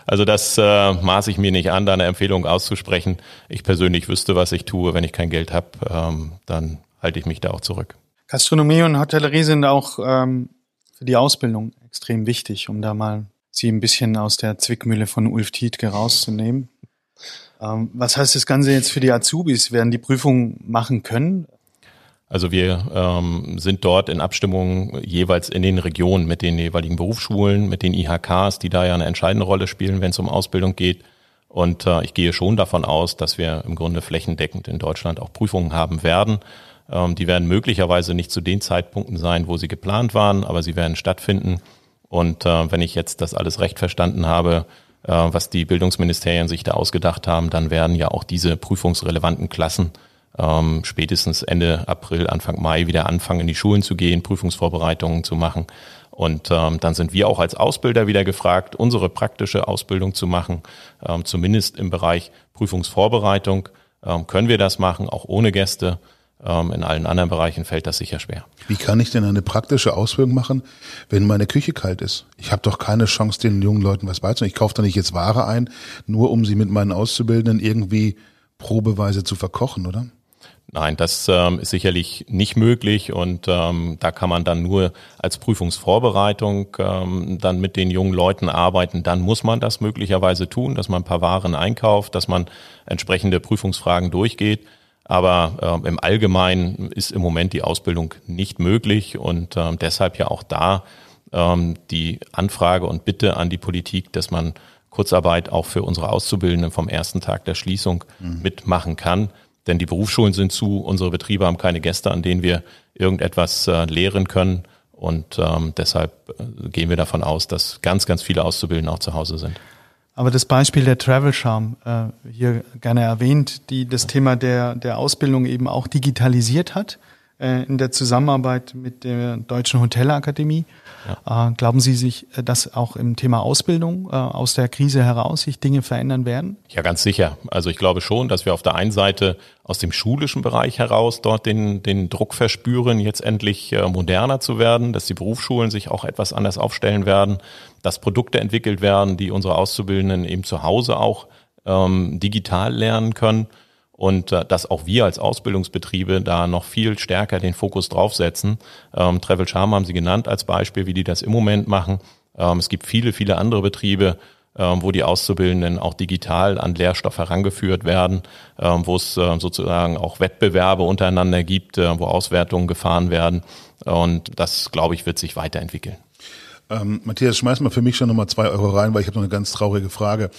Also das äh, maße ich mir nicht an, da eine Empfehlung auszusprechen. Ich persönlich wüsste, was ich tue. Wenn ich kein Geld habe, ähm, dann halte ich mich da auch zurück.
Gastronomie und Hotellerie sind auch ähm, für die Ausbildung extrem wichtig, um da mal sie ein bisschen aus der Zwickmühle von Ulf Tietke rauszunehmen. Ähm, was heißt das Ganze jetzt für die Azubis? Werden die Prüfungen machen können?
Also wir ähm, sind dort in Abstimmung jeweils in den Regionen mit den jeweiligen Berufsschulen, mit den IHKs, die da ja eine entscheidende Rolle spielen, wenn es um Ausbildung geht. Und äh, ich gehe schon davon aus, dass wir im Grunde flächendeckend in Deutschland auch Prüfungen haben werden. Ähm, die werden möglicherweise nicht zu den Zeitpunkten sein, wo sie geplant waren, aber sie werden stattfinden. Und äh, wenn ich jetzt das alles recht verstanden habe, äh, was die Bildungsministerien sich da ausgedacht haben, dann werden ja auch diese prüfungsrelevanten Klassen ähm, spätestens Ende April, Anfang Mai wieder anfangen, in die Schulen zu gehen, Prüfungsvorbereitungen zu machen. Und ähm, dann sind wir auch als Ausbilder wieder gefragt, unsere praktische Ausbildung zu machen, ähm, zumindest im Bereich Prüfungsvorbereitung. Ähm, können wir das machen, auch ohne Gäste? Ähm, in allen anderen Bereichen fällt das sicher schwer.
Wie kann ich denn eine praktische Ausbildung machen, wenn meine Küche kalt ist? Ich habe doch keine Chance, den jungen Leuten was beizubringen. Ich kaufe doch nicht jetzt Ware ein, nur um sie mit meinen Auszubildenden irgendwie probeweise zu verkochen, oder?
Nein, das ähm, ist sicherlich nicht möglich und ähm, da kann man dann nur als Prüfungsvorbereitung ähm, dann mit den jungen Leuten arbeiten. Dann muss man das möglicherweise tun, dass man ein paar Waren einkauft, dass man entsprechende Prüfungsfragen durchgeht. Aber äh, im Allgemeinen ist im Moment die Ausbildung nicht möglich und äh, deshalb ja auch da ähm, die Anfrage und Bitte an die Politik, dass man Kurzarbeit auch für unsere Auszubildenden vom ersten Tag der Schließung mhm. mitmachen kann. Denn die Berufsschulen sind zu, unsere Betriebe haben keine Gäste, an denen wir irgendetwas äh, lehren können. Und ähm, deshalb äh, gehen wir davon aus, dass ganz, ganz viele Auszubildende auch zu Hause sind.
Aber das Beispiel der Travel Charm, äh, hier gerne erwähnt, die das Thema der, der Ausbildung eben auch digitalisiert hat äh, in der Zusammenarbeit mit der Deutschen Hotelakademie. Ja. Äh, glauben Sie sich, äh, dass auch im Thema Ausbildung äh, aus der Krise heraus sich Dinge verändern werden?
Ja, ganz sicher. Also ich glaube schon, dass wir auf der einen Seite aus dem schulischen Bereich heraus dort den, den Druck verspüren, jetzt endlich moderner zu werden, dass die Berufsschulen sich auch etwas anders aufstellen werden, dass Produkte entwickelt werden, die unsere Auszubildenden eben zu Hause auch ähm, digital lernen können und äh, dass auch wir als Ausbildungsbetriebe da noch viel stärker den Fokus draufsetzen. Ähm, Travel Charm haben Sie genannt als Beispiel, wie die das im Moment machen. Ähm, es gibt viele, viele andere Betriebe, ähm, wo die Auszubildenden auch digital an Lehrstoff herangeführt werden, ähm, wo es äh, sozusagen auch Wettbewerbe untereinander gibt, äh, wo Auswertungen gefahren werden. Und das, glaube ich, wird sich weiterentwickeln.
Ähm, Matthias, schmeiß mal für mich schon nochmal zwei Euro rein, weil ich habe noch eine ganz traurige Frage.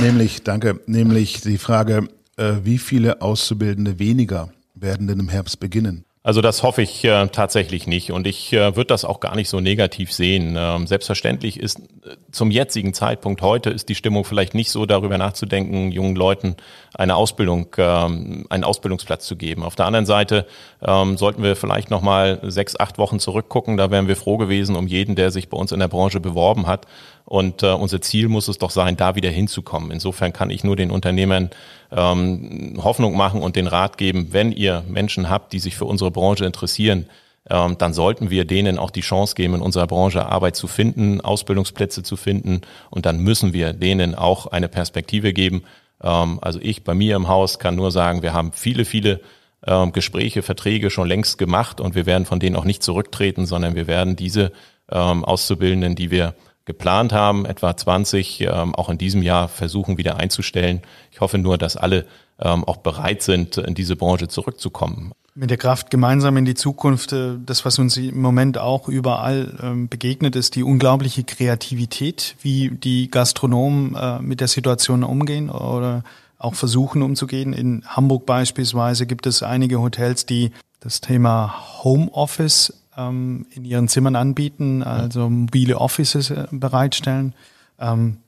Nämlich, danke, nämlich die Frage, wie viele Auszubildende weniger werden denn im Herbst beginnen?
Also das hoffe ich äh, tatsächlich nicht und ich äh, würde das auch gar nicht so negativ sehen. Ähm, selbstverständlich ist äh, zum jetzigen Zeitpunkt heute ist die Stimmung vielleicht nicht so darüber nachzudenken, jungen Leuten eine Ausbildung, ähm, einen Ausbildungsplatz zu geben. Auf der anderen Seite ähm, sollten wir vielleicht noch mal sechs, acht Wochen zurückgucken. Da wären wir froh gewesen um jeden, der sich bei uns in der Branche beworben hat. Und äh, unser Ziel muss es doch sein, da wieder hinzukommen. Insofern kann ich nur den Unternehmern ähm, Hoffnung machen und den Rat geben, wenn ihr Menschen habt, die sich für unsere Branche interessieren, ähm, dann sollten wir denen auch die Chance geben, in unserer Branche Arbeit zu finden, Ausbildungsplätze zu finden und dann müssen wir denen auch eine Perspektive geben. Ähm, also ich bei mir im Haus kann nur sagen, wir haben viele, viele ähm, Gespräche, Verträge schon längst gemacht und wir werden von denen auch nicht zurücktreten, sondern wir werden diese ähm, Auszubildenden, die wir geplant haben, etwa 20, ähm, auch in diesem Jahr versuchen wieder einzustellen. Ich hoffe nur, dass alle ähm, auch bereit sind, in diese Branche zurückzukommen.
Mit der Kraft gemeinsam in die Zukunft, äh, das, was uns im Moment auch überall ähm, begegnet, ist die unglaubliche Kreativität, wie die Gastronomen äh, mit der Situation umgehen oder auch versuchen umzugehen. In Hamburg beispielsweise gibt es einige Hotels, die das Thema Homeoffice ähm, in ihren Zimmern anbieten, also mobile Offices äh, bereitstellen. Ähm,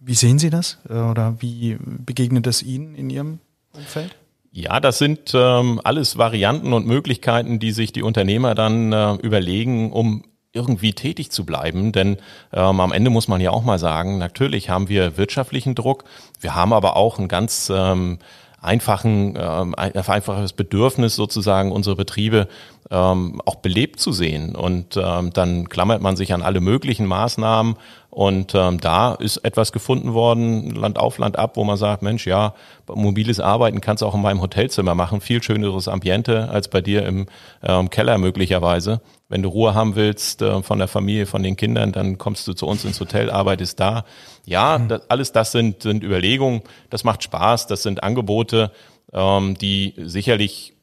wie sehen Sie das oder wie begegnet das Ihnen in Ihrem Umfeld?
Ja, das sind ähm, alles Varianten und Möglichkeiten, die sich die Unternehmer dann äh, überlegen, um irgendwie tätig zu bleiben. Denn ähm, am Ende muss man ja auch mal sagen, natürlich haben wir wirtschaftlichen Druck, wir haben aber auch ein ganz ähm, einfachen, ähm, einfaches Bedürfnis sozusagen unsere Betriebe ähm, auch belebt zu sehen. Und ähm, dann klammert man sich an alle möglichen Maßnahmen und ähm, da ist etwas gefunden worden, Land auf, Land ab, wo man sagt, Mensch, ja, mobiles Arbeiten kannst du auch in meinem Hotelzimmer machen, viel schöneres Ambiente als bei dir im ähm, Keller möglicherweise. Wenn du Ruhe haben willst äh, von der Familie, von den Kindern, dann kommst du zu uns ins Hotel, arbeitest da. Ja, mhm. das, alles das sind, sind Überlegungen, das macht Spaß, das sind Angebote, ähm, die sicherlich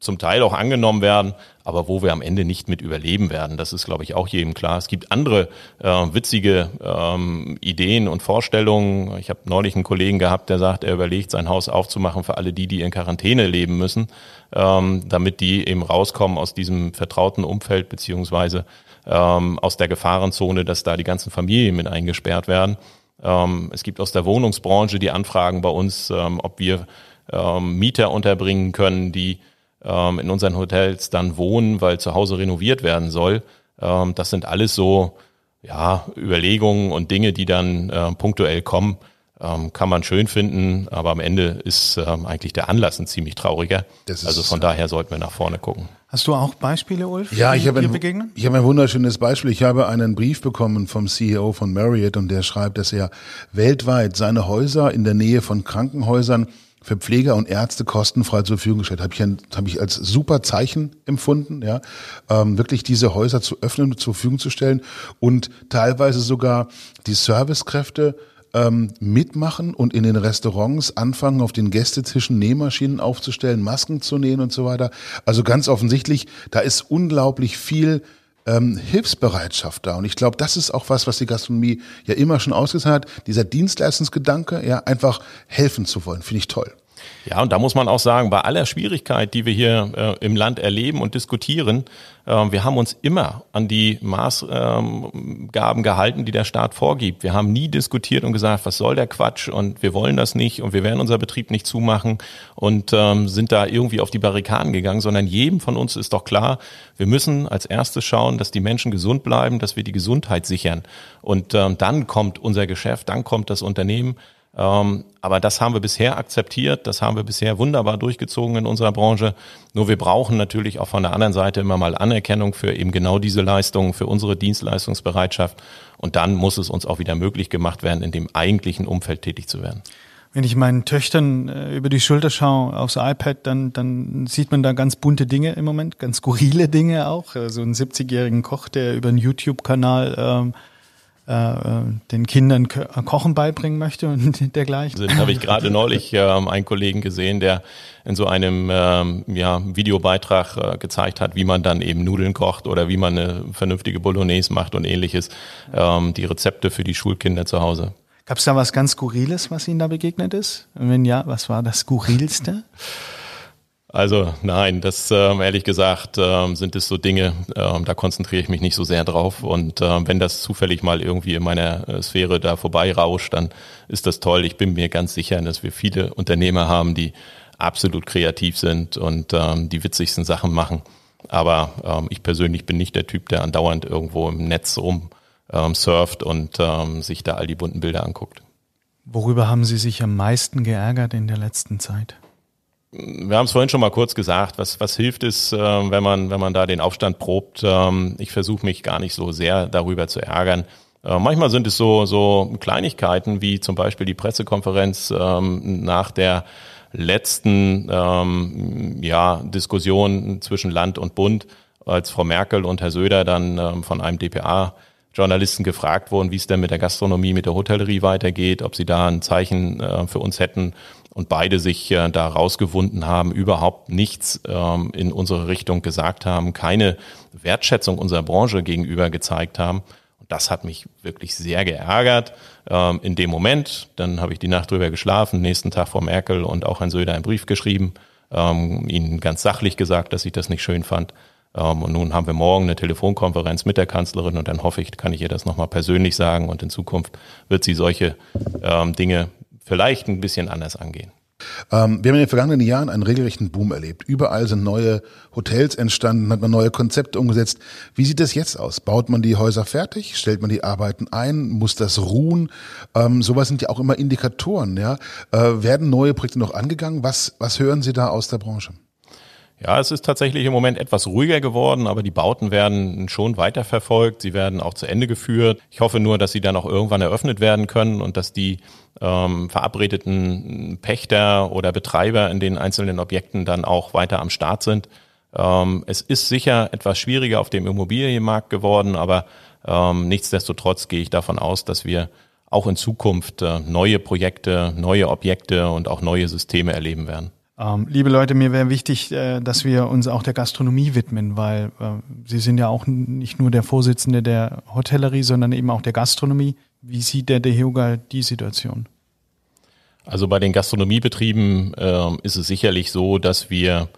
zum Teil auch angenommen werden, aber wo wir am Ende nicht mit überleben werden. Das ist, glaube ich, auch jedem klar. Es gibt andere äh, witzige ähm, Ideen und Vorstellungen. Ich habe neulich einen Kollegen gehabt, der sagt, er überlegt, sein Haus aufzumachen für alle die, die in Quarantäne leben müssen, ähm, damit die eben rauskommen aus diesem vertrauten Umfeld beziehungsweise ähm, aus der Gefahrenzone, dass da die ganzen Familien mit eingesperrt werden. Ähm, es gibt aus der Wohnungsbranche die Anfragen bei uns, ähm, ob wir ähm, Mieter unterbringen können, die ähm, in unseren Hotels dann wohnen, weil zu Hause renoviert werden soll. Ähm, das sind alles so ja, Überlegungen und Dinge, die dann äh, punktuell kommen. ähm, kann man schön finden, aber am Ende ist ähm, eigentlich der Anlass ein ziemlich trauriger. also von daher sollten wir nach vorne gucken.
Hast du auch Beispiele, Ulf?
Ja, ich habe ein, ich habe ein wunderschönes Beispiel. Ich habe einen Brief bekommen vom CEO von Marriott und der schreibt, dass er weltweit seine Häuser in der Nähe von Krankenhäusern für Pfleger und Ärzte kostenfrei zur Verfügung gestellt. Habe ich, hab ich als super Zeichen empfunden, ja, ähm, wirklich diese Häuser zu öffnen und zur Verfügung zu stellen und teilweise sogar die Servicekräfte ähm, mitmachen und in den Restaurants anfangen, auf den Gästetischen Nähmaschinen aufzustellen, Masken zu nähen und so weiter. Also ganz offensichtlich, da ist unglaublich viel ähm, Hilfsbereitschaft da. Und ich glaube, das ist auch was, was die Gastronomie ja immer schon ausgesagt hat. Dieser Dienstleistungsgedanke, ja, einfach helfen zu wollen, finde ich toll.
Ja, und da muss man auch sagen, bei aller Schwierigkeit, die wir hier äh, im Land erleben und diskutieren, äh, wir haben uns immer an die Maßgaben ähm, gehalten, die der Staat vorgibt. Wir haben nie diskutiert und gesagt, was soll der Quatsch und wir wollen das nicht und wir werden unser Betrieb nicht zumachen und ähm, sind da irgendwie auf die Barrikaden gegangen, sondern jedem von uns ist doch klar, wir müssen als erstes schauen, dass die Menschen gesund bleiben, dass wir die Gesundheit sichern. Und ähm, dann kommt unser Geschäft, dann kommt das Unternehmen. Ähm, aber das haben wir bisher akzeptiert, das haben wir bisher wunderbar durchgezogen in unserer Branche. Nur wir brauchen natürlich auch von der anderen Seite immer mal Anerkennung für eben genau diese Leistungen, für unsere Dienstleistungsbereitschaft. Und dann muss es uns auch wieder möglich gemacht werden, in dem eigentlichen Umfeld tätig zu werden.
Wenn ich meinen Töchtern äh, über die Schulter schaue aufs iPad, dann, dann sieht man da ganz bunte Dinge im Moment, ganz skurrile Dinge auch. So also einen 70-jährigen Koch, der über einen YouTube-Kanal ähm, äh, äh, den Kindern Kochen beibringen möchte und dergleichen.
Also, habe ich gerade neulich ähm, einen Kollegen gesehen, der in so einem ähm, ja, Videobeitrag äh, gezeigt hat, wie man dann eben Nudeln kocht oder wie man eine vernünftige Bolognese macht und ähnliches. Ähm, die Rezepte für die Schulkinder zu Hause.
Gab es da was ganz Skurriles, was Ihnen da begegnet ist? Und wenn ja, was war das Skurrilste?
Also nein, das ähm, ehrlich gesagt ähm, sind es so Dinge, ähm, da konzentriere ich mich nicht so sehr drauf. Und wenn das zufällig mal irgendwie in meiner äh, Sphäre da vorbeirauscht, dann ist das toll. Ich bin mir ganz sicher, dass wir viele Unternehmer haben, die absolut kreativ sind und die witzigsten Sachen machen. Aber ich persönlich bin nicht der Typ, der andauernd irgendwo im Netz rum surft und sich da all die bunten Bilder anguckt.
Worüber haben Sie sich am meisten geärgert in der letzten Zeit?
Wir haben es vorhin schon mal kurz gesagt, was, was hilft es, äh, wenn, man, wenn man da den Aufstand probt. Ähm, ich versuche mich gar nicht so sehr darüber zu ärgern. Äh, manchmal sind es so, so Kleinigkeiten wie zum Beispiel die Pressekonferenz ähm, nach der letzten ähm, ja, Diskussion zwischen Land und Bund, als Frau Merkel und Herr Söder dann ähm, von einem DPA Journalisten gefragt wurden, wie es denn mit der Gastronomie, mit der Hotellerie weitergeht, ob sie da ein Zeichen äh, für uns hätten und beide sich äh, da rausgewunden haben, überhaupt nichts ähm, in unsere Richtung gesagt haben, keine Wertschätzung unserer Branche gegenüber gezeigt haben. Und das hat mich wirklich sehr geärgert ähm, in dem Moment. Dann habe ich die Nacht drüber geschlafen, nächsten Tag vor Merkel und auch Herrn Söder einen Brief geschrieben, ähm, ihnen ganz sachlich gesagt, dass ich das nicht schön fand. Ähm, und nun haben wir morgen eine Telefonkonferenz mit der Kanzlerin und dann hoffe ich, kann ich ihr das nochmal persönlich sagen und in Zukunft wird sie solche ähm, Dinge vielleicht ein bisschen anders angehen.
Ähm, wir haben in den vergangenen Jahren einen regelrechten Boom erlebt. Überall sind neue Hotels entstanden, hat man neue Konzepte umgesetzt. Wie sieht das jetzt aus? Baut man die Häuser fertig? Stellt man die Arbeiten ein? Muss das ruhen? Ähm, sowas sind ja auch immer Indikatoren. Ja? Äh, werden neue Projekte noch angegangen? Was, was hören Sie da aus der Branche?
Ja, es ist tatsächlich im Moment etwas ruhiger geworden, aber die Bauten werden schon weiterverfolgt. Sie werden auch zu Ende geführt. Ich hoffe nur, dass sie dann auch irgendwann eröffnet werden können und dass die ähm, verabredeten Pächter oder Betreiber in den einzelnen Objekten dann auch weiter am Start sind. Ähm, es ist sicher etwas schwieriger auf dem Immobilienmarkt geworden, aber ähm, nichtsdestotrotz gehe ich davon aus, dass wir auch in Zukunft äh, neue Projekte, neue Objekte und auch neue Systeme erleben werden.
Ähm, liebe Leute, mir wäre wichtig, äh, dass wir uns auch der Gastronomie widmen, weil äh, Sie sind ja auch nicht nur der Vorsitzende der Hotellerie, sondern eben auch der Gastronomie. Wie sieht der DEHOGA die Situation?
Also bei den Gastronomiebetrieben äh, ist es sicherlich so, dass wir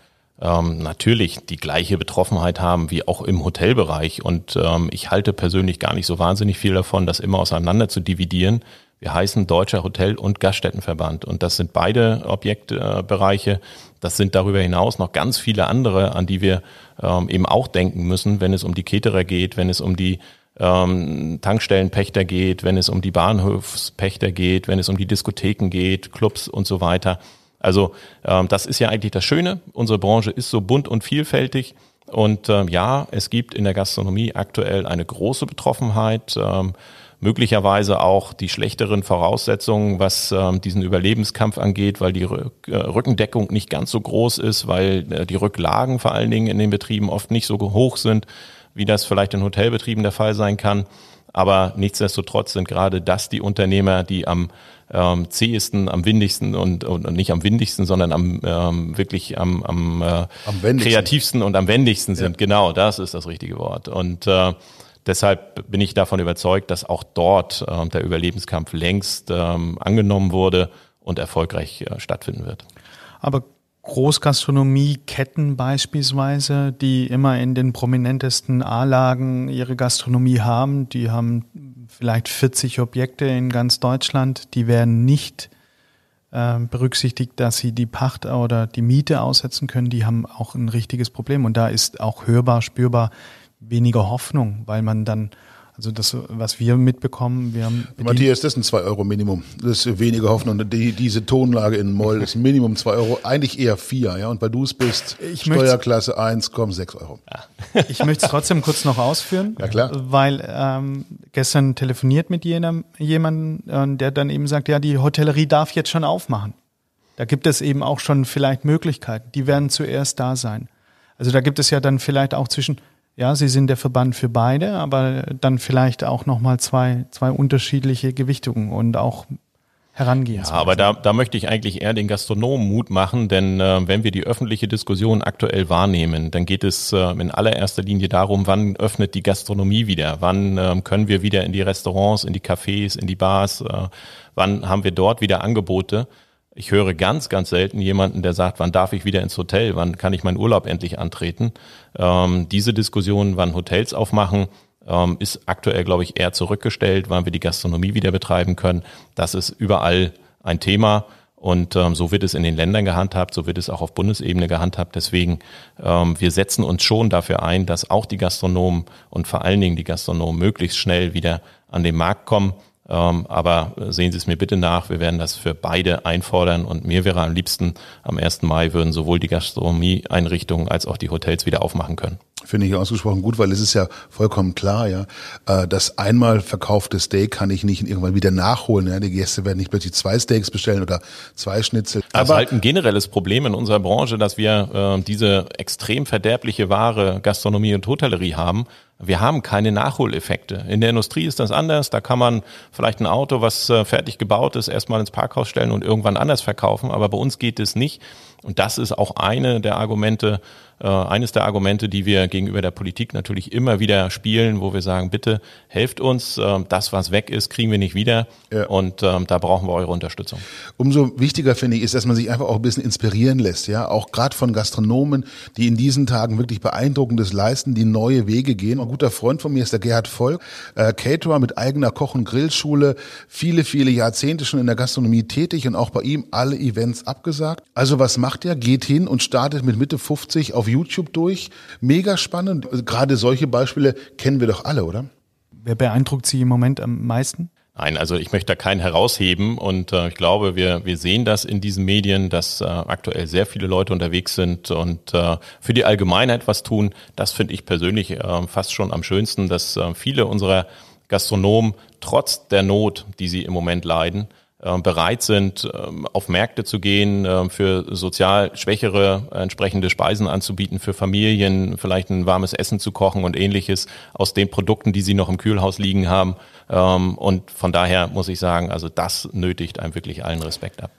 ähm, natürlich die gleiche Betroffenheit haben wie auch im Hotelbereich. Und ähm, ich halte persönlich gar nicht so wahnsinnig viel davon, das immer auseinander zu dividieren. Wir heißen Deutscher Hotel- und Gaststättenverband und das sind beide Objektbereiche. Das sind darüber hinaus noch ganz viele andere, an die wir ähm, eben auch denken müssen, wenn es um die Caterer geht, wenn es um die ähm, Tankstellenpächter geht, wenn es um die Bahnhofspächter geht, wenn es um die Diskotheken geht, Clubs und so weiter. Also ähm, das ist ja eigentlich das Schöne. Unsere Branche ist so bunt und vielfältig. Und ja, es gibt in der Gastronomie aktuell eine große Betroffenheit. Möglicherweise auch die schlechteren Voraussetzungen, was ähm, diesen Überlebenskampf angeht, weil die äh, Rückendeckung nicht ganz so groß ist, weil äh, die Rücklagen vor allen Dingen in den Betrieben oft nicht so hoch sind, wie das vielleicht in Hotelbetrieben der Fall sein kann. Aber nichtsdestotrotz sind gerade das die Unternehmer, die am ähm, zähesten, am windigsten und, und nicht am windigsten, sondern am ähm, wirklich am, am, äh, am kreativsten und am wendigsten sind. Ja. Genau, das ist das richtige Wort. Und äh, deshalb bin ich davon überzeugt, dass auch dort äh, der Überlebenskampf längst ähm, angenommen wurde und erfolgreich äh, stattfinden wird.
Aber Großgastronomieketten beispielsweise, die immer in den prominentesten A-Lagen ihre Gastronomie haben, die haben vielleicht 40 Objekte in ganz Deutschland, die werden nicht äh, berücksichtigt, dass sie die Pacht oder die Miete aussetzen können, die haben auch ein richtiges Problem. Und da ist auch hörbar, spürbar weniger Hoffnung, weil man dann also das, was wir mitbekommen, wir haben.
Matthias, das ist ein 2 Euro Minimum. Das ist weniger Hoffnung. Die, diese Tonlage in Moll ist Minimum 2 Euro, eigentlich eher 4, ja. Und bei du bist ich Steuerklasse 1, komm, 6 Euro.
Ja. Ich möchte es trotzdem kurz noch ausführen.
Ja, klar.
Weil ähm, gestern telefoniert mit jenem, jemandem, äh, der dann eben sagt, ja, die Hotellerie darf jetzt schon aufmachen. Da gibt es eben auch schon vielleicht Möglichkeiten. Die werden zuerst da sein. Also da gibt es ja dann vielleicht auch zwischen ja, sie sind der Verband für beide, aber dann vielleicht auch nochmal zwei, zwei unterschiedliche Gewichtungen und auch herangehen.
Ja, aber da, da möchte ich eigentlich eher den Gastronomen Mut machen, denn äh, wenn wir die öffentliche Diskussion aktuell wahrnehmen, dann geht es äh, in allererster Linie darum, wann öffnet die Gastronomie wieder, wann äh, können wir wieder in die Restaurants, in die Cafés, in die Bars, äh, wann haben wir dort wieder Angebote. Ich höre ganz, ganz selten jemanden, der sagt, wann darf ich wieder ins Hotel, wann kann ich meinen Urlaub endlich antreten. Ähm, diese Diskussion, wann Hotels aufmachen, ähm, ist aktuell, glaube ich, eher zurückgestellt, wann wir die Gastronomie wieder betreiben können. Das ist überall ein Thema. Und ähm, so wird es in den Ländern gehandhabt, so wird es auch auf Bundesebene gehandhabt. Deswegen, ähm, wir setzen uns schon dafür ein, dass auch die Gastronomen und vor allen Dingen die Gastronomen möglichst schnell wieder an den Markt kommen. Ähm, aber sehen Sie es mir bitte nach, wir werden das für beide einfordern und mir wäre am liebsten, am 1. Mai würden sowohl die Gastronomieeinrichtungen als auch die Hotels wieder aufmachen können.
Finde ich ausgesprochen gut, weil es ist ja vollkommen klar, ja, äh, das einmal verkaufte Steak kann ich nicht irgendwann wieder nachholen. Ja. Die Gäste werden nicht plötzlich zwei Steaks bestellen oder zwei Schnitzel.
Das ist halt ein generelles Problem in unserer Branche, dass wir äh, diese extrem verderbliche Ware Gastronomie und Hotellerie haben wir haben keine Nachholeffekte. In der Industrie ist das anders. Da kann man vielleicht ein Auto, was äh, fertig gebaut ist, erstmal ins Parkhaus stellen und irgendwann anders verkaufen. Aber bei uns geht es nicht. Und das ist auch eine der Argumente, äh, eines der Argumente, die wir gegenüber der Politik natürlich immer wieder spielen, wo wir sagen, bitte helft uns, äh, das, was weg ist, kriegen wir nicht wieder. Ja. Und ähm, da brauchen wir eure Unterstützung.
Umso wichtiger finde ich ist, dass man sich einfach auch ein bisschen inspirieren lässt, ja, auch gerade von Gastronomen, die in diesen Tagen wirklich beeindruckendes leisten, die neue Wege gehen. Ein guter Freund von mir ist der Gerhard Volk, äh, Caterer mit eigener Koch- und Grillschule, viele, viele Jahrzehnte schon in der Gastronomie tätig und auch bei ihm alle Events abgesagt. Also was macht er? Geht hin und startet mit Mitte 50 auf YouTube durch. Mega spannend. Gerade solche Beispiele kennen wir doch alle, oder?
Wer beeindruckt Sie im Moment am meisten?
Nein, also ich möchte da keinen herausheben und äh, ich glaube, wir, wir sehen das in diesen Medien, dass äh, aktuell sehr viele Leute unterwegs sind und äh, für die Allgemeinheit was tun. Das finde ich persönlich äh, fast schon am schönsten, dass äh, viele unserer Gastronomen trotz der Not, die sie im Moment leiden, bereit sind, ähm, auf Märkte zu gehen, äh, für sozial Schwächere entsprechende Speisen anzubieten, für Familien vielleicht ein warmes Essen zu kochen und ähnliches aus den Produkten, die sie noch im Kühlhaus liegen haben. Ähm, und von daher muss ich sagen, also das nötigt einem wirklich allen Respekt ab.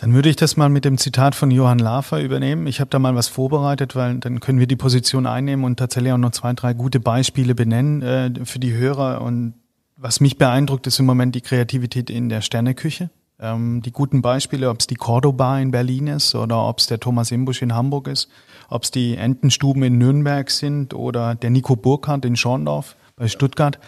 Dann würde ich das mal mit dem Zitat von Johann Lafer übernehmen. Ich habe da mal was vorbereitet, weil dann können wir die Position einnehmen und tatsächlich auch noch zwei, drei gute Beispiele benennen äh, für die Hörer und was mich beeindruckt, ist im Moment die Kreativität in der Sterneküche. Ähm, die guten Beispiele, ob es die Cordoba in Berlin ist oder ob es der Thomas Imbusch in Hamburg ist, ob es die Entenstuben in Nürnberg sind oder der Nico Burkhardt in Schorndorf bei Stuttgart.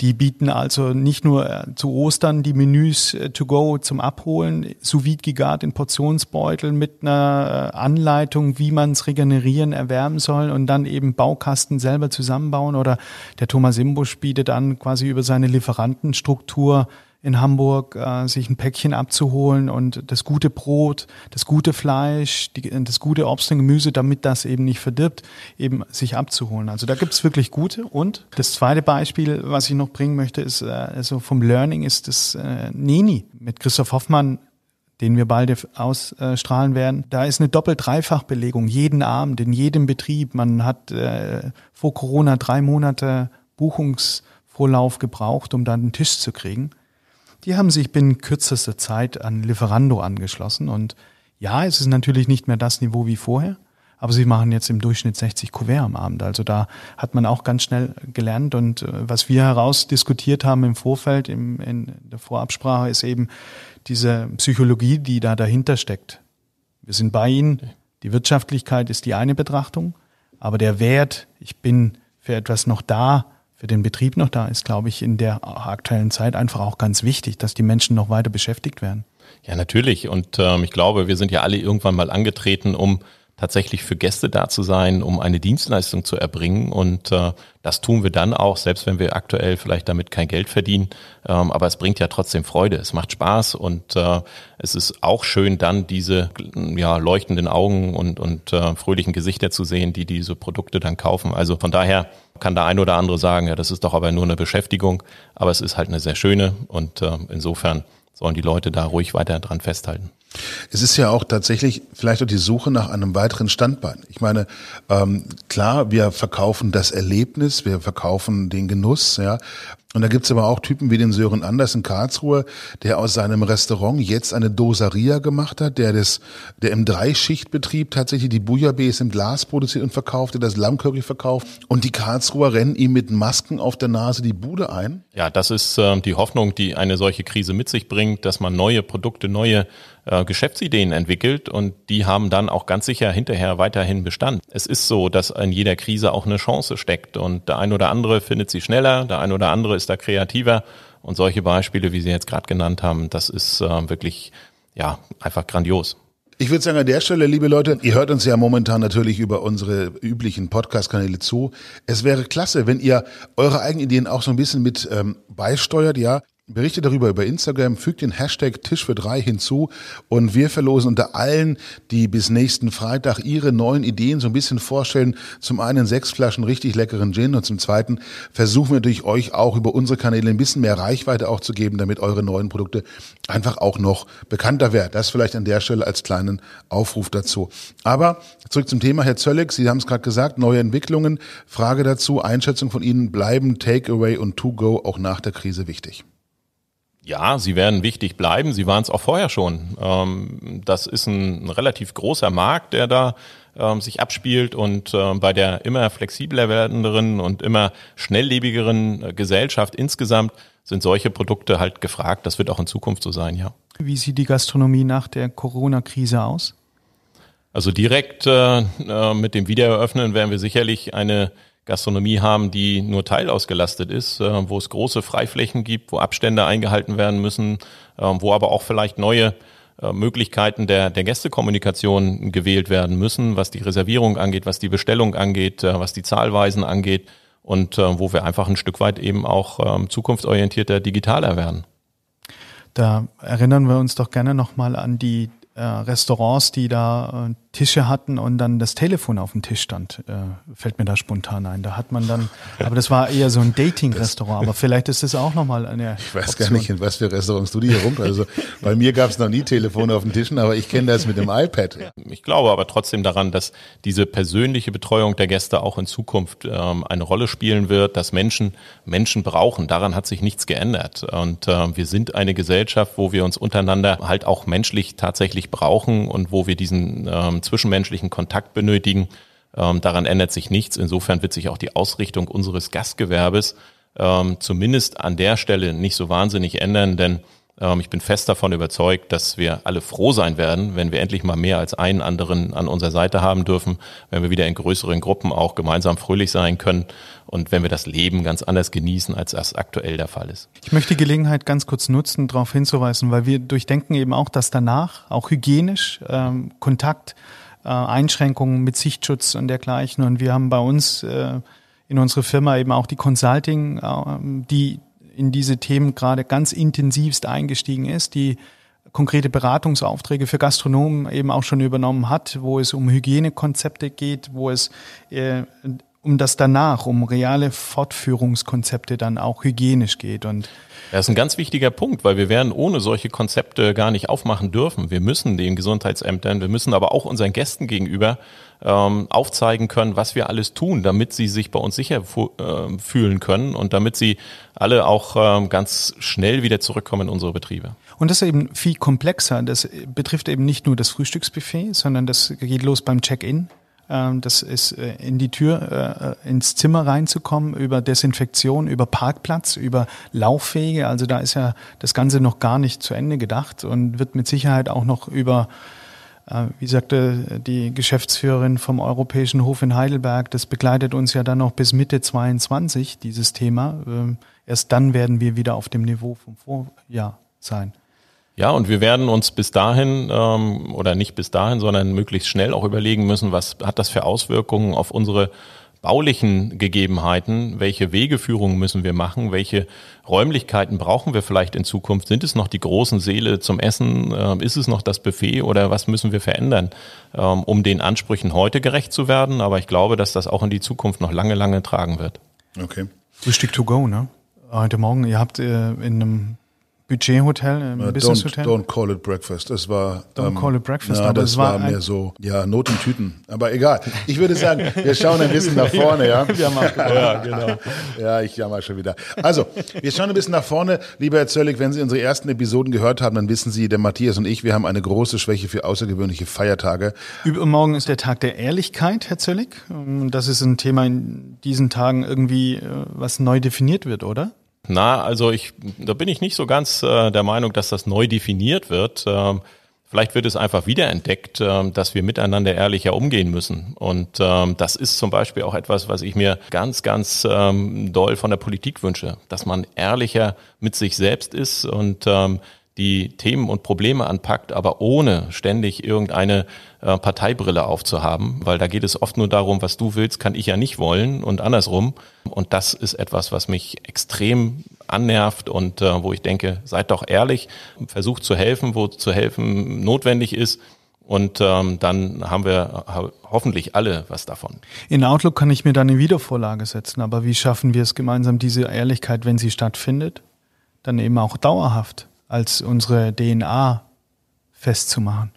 Die bieten also nicht nur äh, zu Ostern die Menüs äh, to go zum Abholen, sous vide gegart in Portionsbeutel mit einer äh, Anleitung, wie man es regenerieren, erwärmen soll und dann eben Baukasten selber zusammenbauen oder der Thomas Imbusch bietet an, quasi über seine Lieferantenstruktur in Hamburg, äh, sich ein Päckchen abzuholen und das gute Brot, das gute Fleisch, die, das gute Obst und Gemüse, damit das eben nicht verdirbt, eben sich abzuholen. Also da gibt's wirklich gute. Und das zweite Beispiel, was ich noch bringen möchte, ist äh, also vom Learning ist das äh, Neni mit Christoph Hoffmann den wir bald ausstrahlen werden. Da ist eine Doppel-Dreifach-Belegung jeden Abend, in jedem Betrieb. Man hat äh, vor Corona drei Monate Buchungsvorlauf gebraucht, um dann einen Tisch zu kriegen. Die haben sich binnen kürzester Zeit an Lieferando angeschlossen und ja, es ist natürlich nicht mehr das Niveau wie vorher, aber sie machen jetzt im Durchschnitt 60 Kuvert am Abend. Also da hat man auch ganz schnell gelernt und äh, was wir herausdiskutiert haben im Vorfeld, im, in der Vorabsprache, ist eben diese Psychologie, die da dahinter steckt. Wir sind bei Ihnen. Die Wirtschaftlichkeit ist die eine Betrachtung, aber der Wert, ich bin für etwas noch da, für den Betrieb noch da ist, glaube ich, in der aktuellen Zeit einfach auch ganz wichtig, dass die Menschen noch weiter beschäftigt werden.
Ja, natürlich. Und ähm, ich glaube, wir sind ja alle irgendwann mal angetreten, um tatsächlich für Gäste da zu sein, um eine Dienstleistung zu erbringen. Und äh, das tun wir dann auch, selbst wenn wir aktuell vielleicht damit kein Geld verdienen. Ähm, aber es bringt ja trotzdem Freude. Es macht Spaß und äh, es ist auch schön, dann diese ja, leuchtenden Augen und, und äh, fröhlichen Gesichter zu sehen, die diese Produkte dann kaufen. Also von daher kann der ein oder andere sagen, ja, das ist doch aber nur eine Beschäftigung. Aber es ist halt eine sehr schöne und äh, insofern sollen die Leute da ruhig weiter dran festhalten.
Es ist ja auch tatsächlich vielleicht auch die Suche nach einem weiteren Standbein. Ich meine, ähm, klar, wir verkaufen das Erlebnis, wir verkaufen den Genuss, ja, und da gibt's aber auch Typen wie den Sören Anders in Karlsruhe, der aus seinem Restaurant jetzt eine Dosaria gemacht hat, der das, der im Dreischichtbetrieb tatsächlich die Bouillabaisse im Glas produziert und verkauft, der das Lammkörbchen verkauft. Und die Karlsruher rennen ihm mit Masken auf der Nase die Bude ein.
Ja, das ist äh, die Hoffnung, die eine solche Krise mit sich bringt, dass man neue Produkte, neue äh, Geschäftsideen entwickelt und die haben dann auch ganz sicher hinterher weiterhin Bestand. Es ist so, dass in jeder Krise auch eine Chance steckt und der ein oder andere findet sie schneller, der ein oder andere ist da kreativer und solche Beispiele, wie Sie jetzt gerade genannt haben, das ist äh, wirklich ja einfach grandios.
Ich würde sagen, an der Stelle, liebe Leute, ihr hört uns ja momentan natürlich über unsere üblichen Podcast-Kanäle zu. Es wäre klasse, wenn ihr eure eigenen Ideen auch so ein bisschen mit ähm, beisteuert, ja. Berichtet darüber über Instagram, fügt den Hashtag Tisch für drei hinzu und wir verlosen unter allen, die bis nächsten Freitag ihre neuen Ideen so ein bisschen vorstellen. Zum einen sechs Flaschen richtig leckeren Gin und zum zweiten versuchen wir durch euch auch über unsere Kanäle ein bisschen mehr Reichweite auch zu geben, damit eure neuen Produkte einfach auch noch bekannter werden. Das vielleicht an der Stelle als kleinen Aufruf dazu. Aber zurück zum Thema, Herr Zöllig, Sie haben es gerade gesagt, neue Entwicklungen. Frage dazu, Einschätzung von Ihnen, bleiben Takeaway und To-Go auch nach der Krise wichtig?
Ja, sie werden wichtig bleiben. Sie waren es auch vorher schon. Ähm, das ist ein relativ großer Markt, der da ähm, sich abspielt und ähm, bei der immer flexibler werdenderen und immer schnelllebigeren äh, Gesellschaft insgesamt sind solche Produkte halt gefragt. Das wird auch in Zukunft so sein, ja.
Wie sieht die Gastronomie nach der Corona-Krise aus?
Also direkt äh, äh mit dem Wiedereröffnen werden wir sicherlich eine Gastronomie haben, die nur teilausgelastet ist, äh, wo es große Freiflächen gibt, wo Abstände eingehalten werden müssen, äh, wo aber auch vielleicht neue äh, Möglichkeiten der, der Gästekommunikation gewählt werden müssen, was die Reservierung angeht, was die Bestellung angeht, was die Zahlweisen angeht und wo wir einfach ein Stück weit eben auch ähm, zukunftsorientierter digitaler werden.
Da erinnern wir uns doch gerne nochmal an die Restaurants, die da Tische hatten und dann das Telefon auf dem Tisch stand, äh, fällt mir da spontan ein. Da hat man dann, aber das war eher so ein Dating-Restaurant, aber vielleicht ist das auch nochmal eine.
Ich weiß Option. gar nicht, in was für Restaurants du die hier rum. Also bei mir gab es noch nie Telefone auf den Tischen, aber ich kenne das mit dem iPad.
Ich glaube aber trotzdem daran, dass diese persönliche Betreuung der Gäste auch in Zukunft ähm, eine Rolle spielen wird, dass Menschen Menschen brauchen. Daran hat sich nichts geändert. Und äh, wir sind eine Gesellschaft, wo wir uns untereinander halt auch menschlich tatsächlich brauchen und wo wir diesen ähm, zwischenmenschlichen Kontakt benötigen. Ähm, daran ändert sich nichts. Insofern wird sich auch die Ausrichtung unseres Gastgewerbes ähm, zumindest an der Stelle nicht so wahnsinnig ändern, denn Ähm, ich bin fest davon überzeugt, dass wir alle froh sein werden, wenn wir endlich mal mehr als einen anderen an unserer Seite haben dürfen, wenn wir wieder in größeren Gruppen auch gemeinsam fröhlich sein können und wenn wir das Leben ganz anders genießen, als das aktuell der Fall ist.
Ich möchte die Gelegenheit ganz kurz nutzen, darauf hinzuweisen, weil wir durchdenken eben auch, dass danach auch hygienisch ähm, Kontakt, äh, Einschränkungen mit Sichtschutz und dergleichen und wir haben bei uns äh, in unserer Firma eben auch die Consulting, äh, die in diese Themen gerade ganz intensivst eingestiegen ist, die konkrete Beratungsaufträge für Gastronomen eben auch schon übernommen hat, wo es um Hygienekonzepte geht, wo es äh, um das danach, um reale Fortführungskonzepte dann auch hygienisch geht. Und
das ist ein ganz wichtiger Punkt, weil wir werden ohne solche Konzepte gar nicht aufmachen dürfen. Wir müssen den Gesundheitsämtern, wir müssen aber auch unseren Gästen gegenüber ähm, aufzeigen können, was wir alles tun, damit sie sich bei uns sicher äh, fühlen können und damit sie alle auch ähm, ganz schnell wieder zurückkommen in unsere Betriebe.
Und das ist eben viel komplexer. Das betrifft eben nicht nur das Frühstücksbuffet, sondern das geht los beim Check-in. Ähm, das ist äh, in die Tür, äh, ins Zimmer reinzukommen, über Desinfektion, über Parkplatz, über Lauffähige. Also da ist ja das Ganze noch gar nicht zu Ende gedacht und wird mit Sicherheit auch noch über wie sagte die Geschäftsführerin vom Europäischen Hof in Heidelberg, das begleitet uns ja dann noch bis Mitte 22, dieses Thema. Ähm, erst dann werden wir wieder auf dem Niveau vom Vorjahr sein.
Ja, und wir werden uns bis dahin ähm, oder nicht bis dahin, sondern möglichst schnell auch überlegen müssen, was hat das für Auswirkungen auf unsere baulichen Gegebenheiten, welche Wegeführungen müssen wir machen, welche Räumlichkeiten brauchen wir vielleicht in Zukunft? Sind es noch die großen Seele zum Essen? Ähm, ist es noch das Buffet oder was müssen wir verändern, ähm, um den Ansprüchen heute gerecht zu werden? Aber ich glaube, dass das auch in die Zukunft noch lange, lange tragen wird.
Okay. Frühstück to go, ne? Heute Morgen, ihr habt äh, in einem Budgethotel, im uh, Business Hotel?
Don't call it breakfast. Es war.
Don't ähm, call it breakfast.
Ja, aber das war, war mehr so, ja, Not in Tüten. Aber egal. Ich würde sagen, wir schauen ein bisschen nach vorne, ja. Wir haben auch ja, genau. Ja, ich jammer schon wieder. Also, wir schauen ein bisschen nach vorne. Lieber Herr Zöllig, wenn Sie unsere ersten Episoden gehört haben, dann wissen Sie, der Matthias und ich, wir haben eine große Schwäche für außergewöhnliche Feiertage.
Übermorgen ist der Tag der Ehrlichkeit, Herr Zöllig. Das ist ein Thema in diesen Tagen irgendwie, äh, was neu definiert wird, oder?
Na, also ich, da bin ich nicht so ganz äh, der Meinung, dass das neu definiert wird. Ähm, vielleicht wird es einfach wiederentdeckt, äh, dass wir miteinander ehrlicher umgehen müssen. Und ähm, das ist zum Beispiel auch etwas, was ich mir ganz, ganz ähm, doll von der Politik wünsche, dass man ehrlicher mit sich selbst ist und ähm, die Themen und Probleme anpackt, aber ohne ständig irgendeine äh, Parteibrille aufzuhaben, weil da geht es oft nur darum, was du willst, kann ich ja nicht wollen und andersrum. Und das ist etwas, was mich extrem annervt und äh, wo ich denke, seid doch ehrlich, versucht zu helfen, wo zu helfen notwendig ist. Und ähm, dann haben wir hoffentlich alle was davon.
In Outlook kann ich mir da eine Wiedervorlage setzen, aber wie schaffen wir es gemeinsam, diese Ehrlichkeit, wenn sie stattfindet, dann eben auch dauerhaft als unsere DNA festzumachen?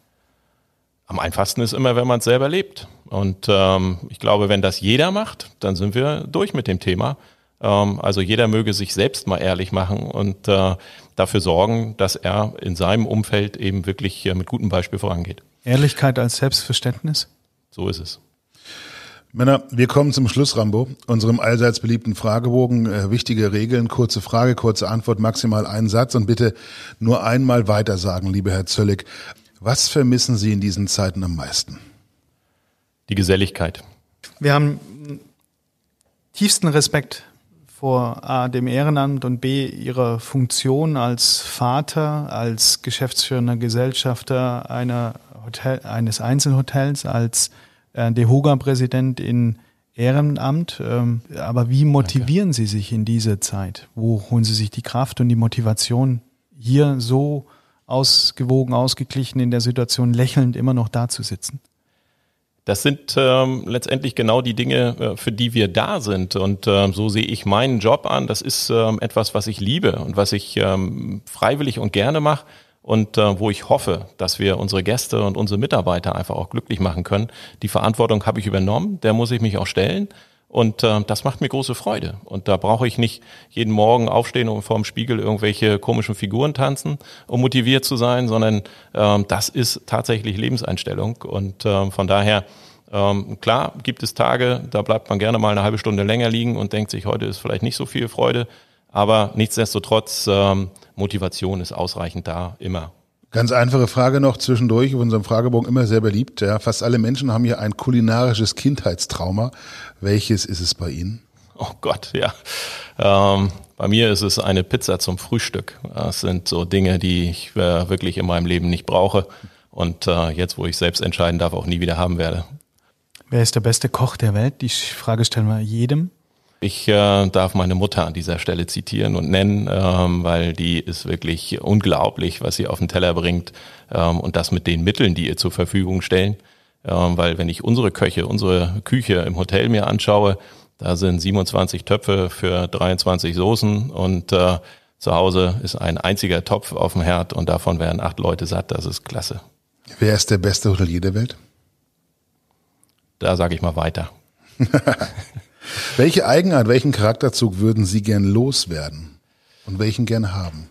Am einfachsten ist immer, wenn man es selber lebt. Und ähm, ich glaube, wenn das jeder macht, dann sind wir durch mit dem Thema. Ähm, also jeder möge sich selbst mal ehrlich machen und äh, dafür sorgen, dass er in seinem Umfeld eben wirklich äh, mit gutem Beispiel vorangeht.
Ehrlichkeit als Selbstverständnis?
So ist es.
Männer, wir kommen zum Schluss, Rambo, unserem allseits beliebten Fragebogen. Äh, wichtige Regeln, kurze Frage, kurze Antwort, maximal einen Satz und bitte nur einmal weitersagen, lieber Herr Zöllig. Was vermissen Sie in diesen Zeiten am meisten?
Die Geselligkeit.
Wir haben tiefsten Respekt vor A, dem Ehrenamt und B, Ihrer Funktion als Vater, als geschäftsführender Gesellschafter einer Hotel, eines Einzelhotels, als äh, DEHOGA-Präsident in Ehrenamt. Ähm, aber wie motivieren Danke. Sie sich in dieser Zeit? Wo holen Sie sich die Kraft und die Motivation, hier so ausgewogen, ausgeglichen in der Situation lächelnd immer noch da zu sitzen?
Das sind ähm, letztendlich genau die Dinge, äh, für die wir da sind. Und ähm, so sehe ich meinen Job an. Das ist ähm, etwas, was ich liebe und was ich ähm, freiwillig und gerne mache und äh, wo ich hoffe, dass wir unsere Gäste und unsere Mitarbeiter einfach auch glücklich machen können. Die Verantwortung habe ich übernommen, der muss ich mich auch stellen. Und äh, das macht mir große Freude. Und da brauche ich nicht jeden Morgen aufstehen und vor dem Spiegel irgendwelche komischen Figuren tanzen, um motiviert zu sein, sondern ähm, das ist tatsächlich Lebenseinstellung. Und ähm, von daher, ähm, klar gibt es Tage, da bleibt man gerne mal eine halbe Stunde länger liegen und denkt sich, heute ist vielleicht nicht so viel Freude. Aber nichtsdestotrotz, ähm, Motivation ist ausreichend da, immer.
Ganz einfache Frage noch zwischendurch, auf unserem Fragebogen immer sehr beliebt. Ja, fast alle Menschen haben hier ein kulinarisches Kindheitstrauma. Welches ist es bei Ihnen?
Oh Gott, ja. Ähm, bei mir ist es eine Pizza zum Frühstück. Das sind so Dinge, die ich äh, wirklich in meinem Leben nicht brauche und äh, jetzt, wo ich selbst entscheiden darf, auch nie wieder haben werde.
Wer ist der beste Koch der Welt? Die Frage stellen wir jedem.
Ich äh, darf meine Mutter an dieser Stelle zitieren und nennen, ähm, weil die ist wirklich unglaublich, was sie auf den Teller bringt ähm, und das mit den Mitteln, die ihr zur Verfügung stellen. Ähm, weil wenn ich unsere Köche, unsere Küche im Hotel mir anschaue, da sind 27 Töpfe für 23 Soßen und äh, zu Hause ist ein einziger Topf auf dem Herd und davon werden acht Leute satt. Das ist klasse.
Wer ist der beste Hotelier der Welt?
Da sage ich mal weiter.
Welche Eigenart, welchen Charakterzug würden Sie gern loswerden und welchen gern haben?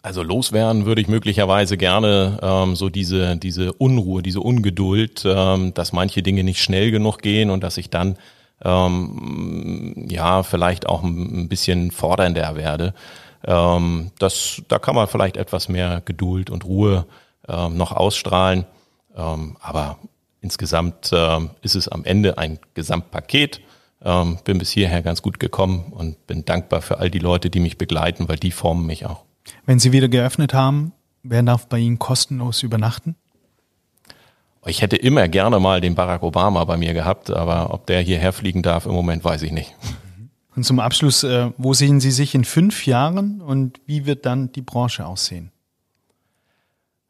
Also loswerden würde ich möglicherweise gerne ähm, so diese, diese Unruhe, diese Ungeduld, ähm, dass manche Dinge nicht schnell genug gehen und dass ich dann ähm, ja vielleicht auch ein bisschen fordernder werde. Ähm, das, da kann man vielleicht etwas mehr Geduld und Ruhe ähm, noch ausstrahlen. Ähm, aber insgesamt ähm, ist es am Ende ein Gesamtpaket. Ähm, bin bis hierher ganz gut gekommen und bin dankbar für all die Leute, die mich begleiten, weil die formen mich auch.
Wenn Sie wieder geöffnet haben, wer darf bei Ihnen kostenlos übernachten?
Ich hätte immer gerne mal den Barack Obama bei mir gehabt, aber ob der hierher fliegen darf, im Moment weiß ich nicht.
Und zum Abschluss, äh, wo sehen Sie sich in fünf Jahren und wie wird dann die Branche aussehen?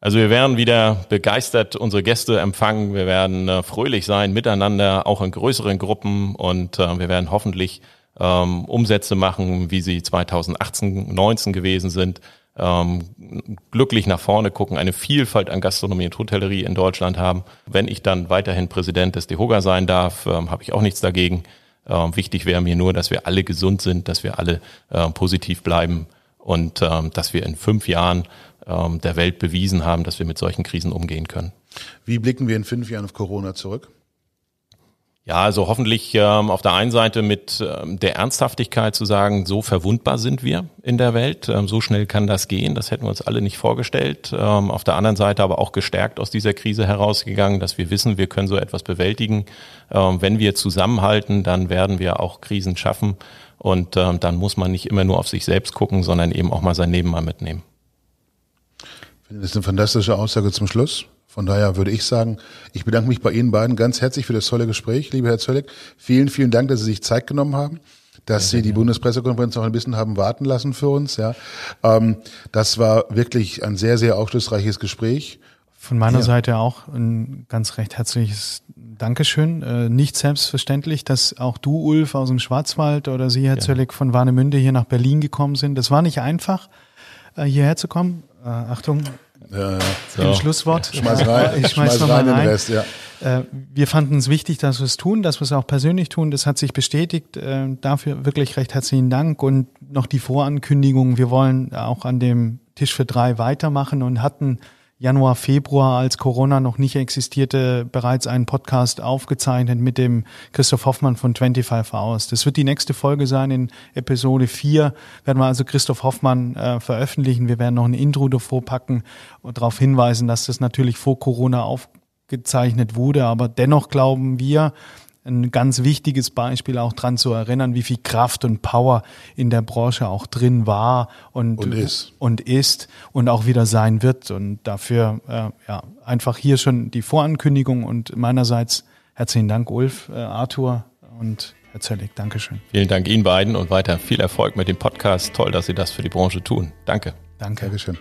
Also wir werden wieder begeistert unsere Gäste empfangen. Wir werden äh, fröhlich sein miteinander, auch in größeren Gruppen und äh, wir werden hoffentlich ähm, Umsätze machen, wie sie 2018, 19 gewesen sind. Ähm, glücklich nach vorne gucken, eine Vielfalt an Gastronomie und Hotellerie in Deutschland haben. Wenn ich dann weiterhin Präsident des DEHOGA sein darf, ähm, habe ich auch nichts dagegen. Ähm, wichtig wäre mir nur, dass wir alle gesund sind, dass wir alle äh, positiv bleiben und ähm, dass wir in fünf Jahren ähm, der Welt bewiesen haben, dass wir mit solchen Krisen umgehen können.
Wie blicken wir in fünf Jahren auf Corona zurück?
Ja, also hoffentlich ähm, auf der einen Seite mit ähm, der Ernsthaftigkeit zu sagen, so verwundbar sind wir in der Welt, ähm, so schnell kann das gehen, das hätten wir uns alle nicht vorgestellt. Ähm, auf der anderen Seite aber auch gestärkt aus dieser Krise herausgegangen, dass wir wissen, wir können so etwas bewältigen. Ähm, wenn wir zusammenhalten, dann werden wir auch Krisen schaffen und ähm, dann muss man nicht immer nur auf sich selbst gucken, sondern eben auch mal sein Leben mal mitnehmen.
Finde das eine fantastische Aussage zum Schluss. Von daher würde ich sagen, ich bedanke mich bei Ihnen beiden ganz herzlich für das tolle Gespräch, lieber Herr Zöllig. Vielen, vielen Dank, dass Sie sich Zeit genommen haben, dass Sie die Bundespressekonferenz noch ein bisschen haben warten lassen für uns. Ja, ähm, das war wirklich ein sehr, sehr aufschlussreiches Gespräch.
Von meiner ja. Seite auch ein ganz recht herzliches Dankeschön. Äh, nicht selbstverständlich, dass auch du, Ulf, aus dem Schwarzwald oder Sie, Herr ja. Zöllig, von Warnemünde hier nach Berlin gekommen sind. Das war nicht einfach, äh, hierher zu kommen. Äh, Achtung, ja, so. Schlusswort.
Schmeiß rein, ich schmeiß, schmeiß rein, rein. Den Rest, ja.
Äh, wir fanden es wichtig, dass wir es tun, dass wir es auch persönlich tun. Das hat sich bestätigt. Äh, dafür wirklich recht herzlichen Dank und noch die Vorankündigung. Wir wollen auch an dem Tisch für drei weitermachen und hatten Januar, Februar, als Corona noch nicht existierte, bereits einen Podcast aufgezeichnet mit dem Christoph Hoffmann von 25 Hours. Das wird die nächste Folge sein. In Episode 4 werden wir also Christoph Hoffmann äh, veröffentlichen. Wir werden noch ein Intro davor packen und darauf hinweisen, dass das natürlich vor Corona aufgezeichnet wurde. Aber dennoch glauben wir, ein ganz wichtiges Beispiel auch dran zu erinnern, wie viel Kraft und Power in der Branche auch drin war und,
und ist
und ist und auch wieder sein wird. Und dafür äh, ja einfach hier schon die Vorankündigung und meinerseits herzlichen Dank, Ulf, äh, Arthur und Herr Zöllig. Dankeschön.
Vielen Dank Ihnen beiden und weiter viel Erfolg mit dem Podcast. Toll, dass Sie das für die Branche tun. Danke.
Danke.
Dankeschön.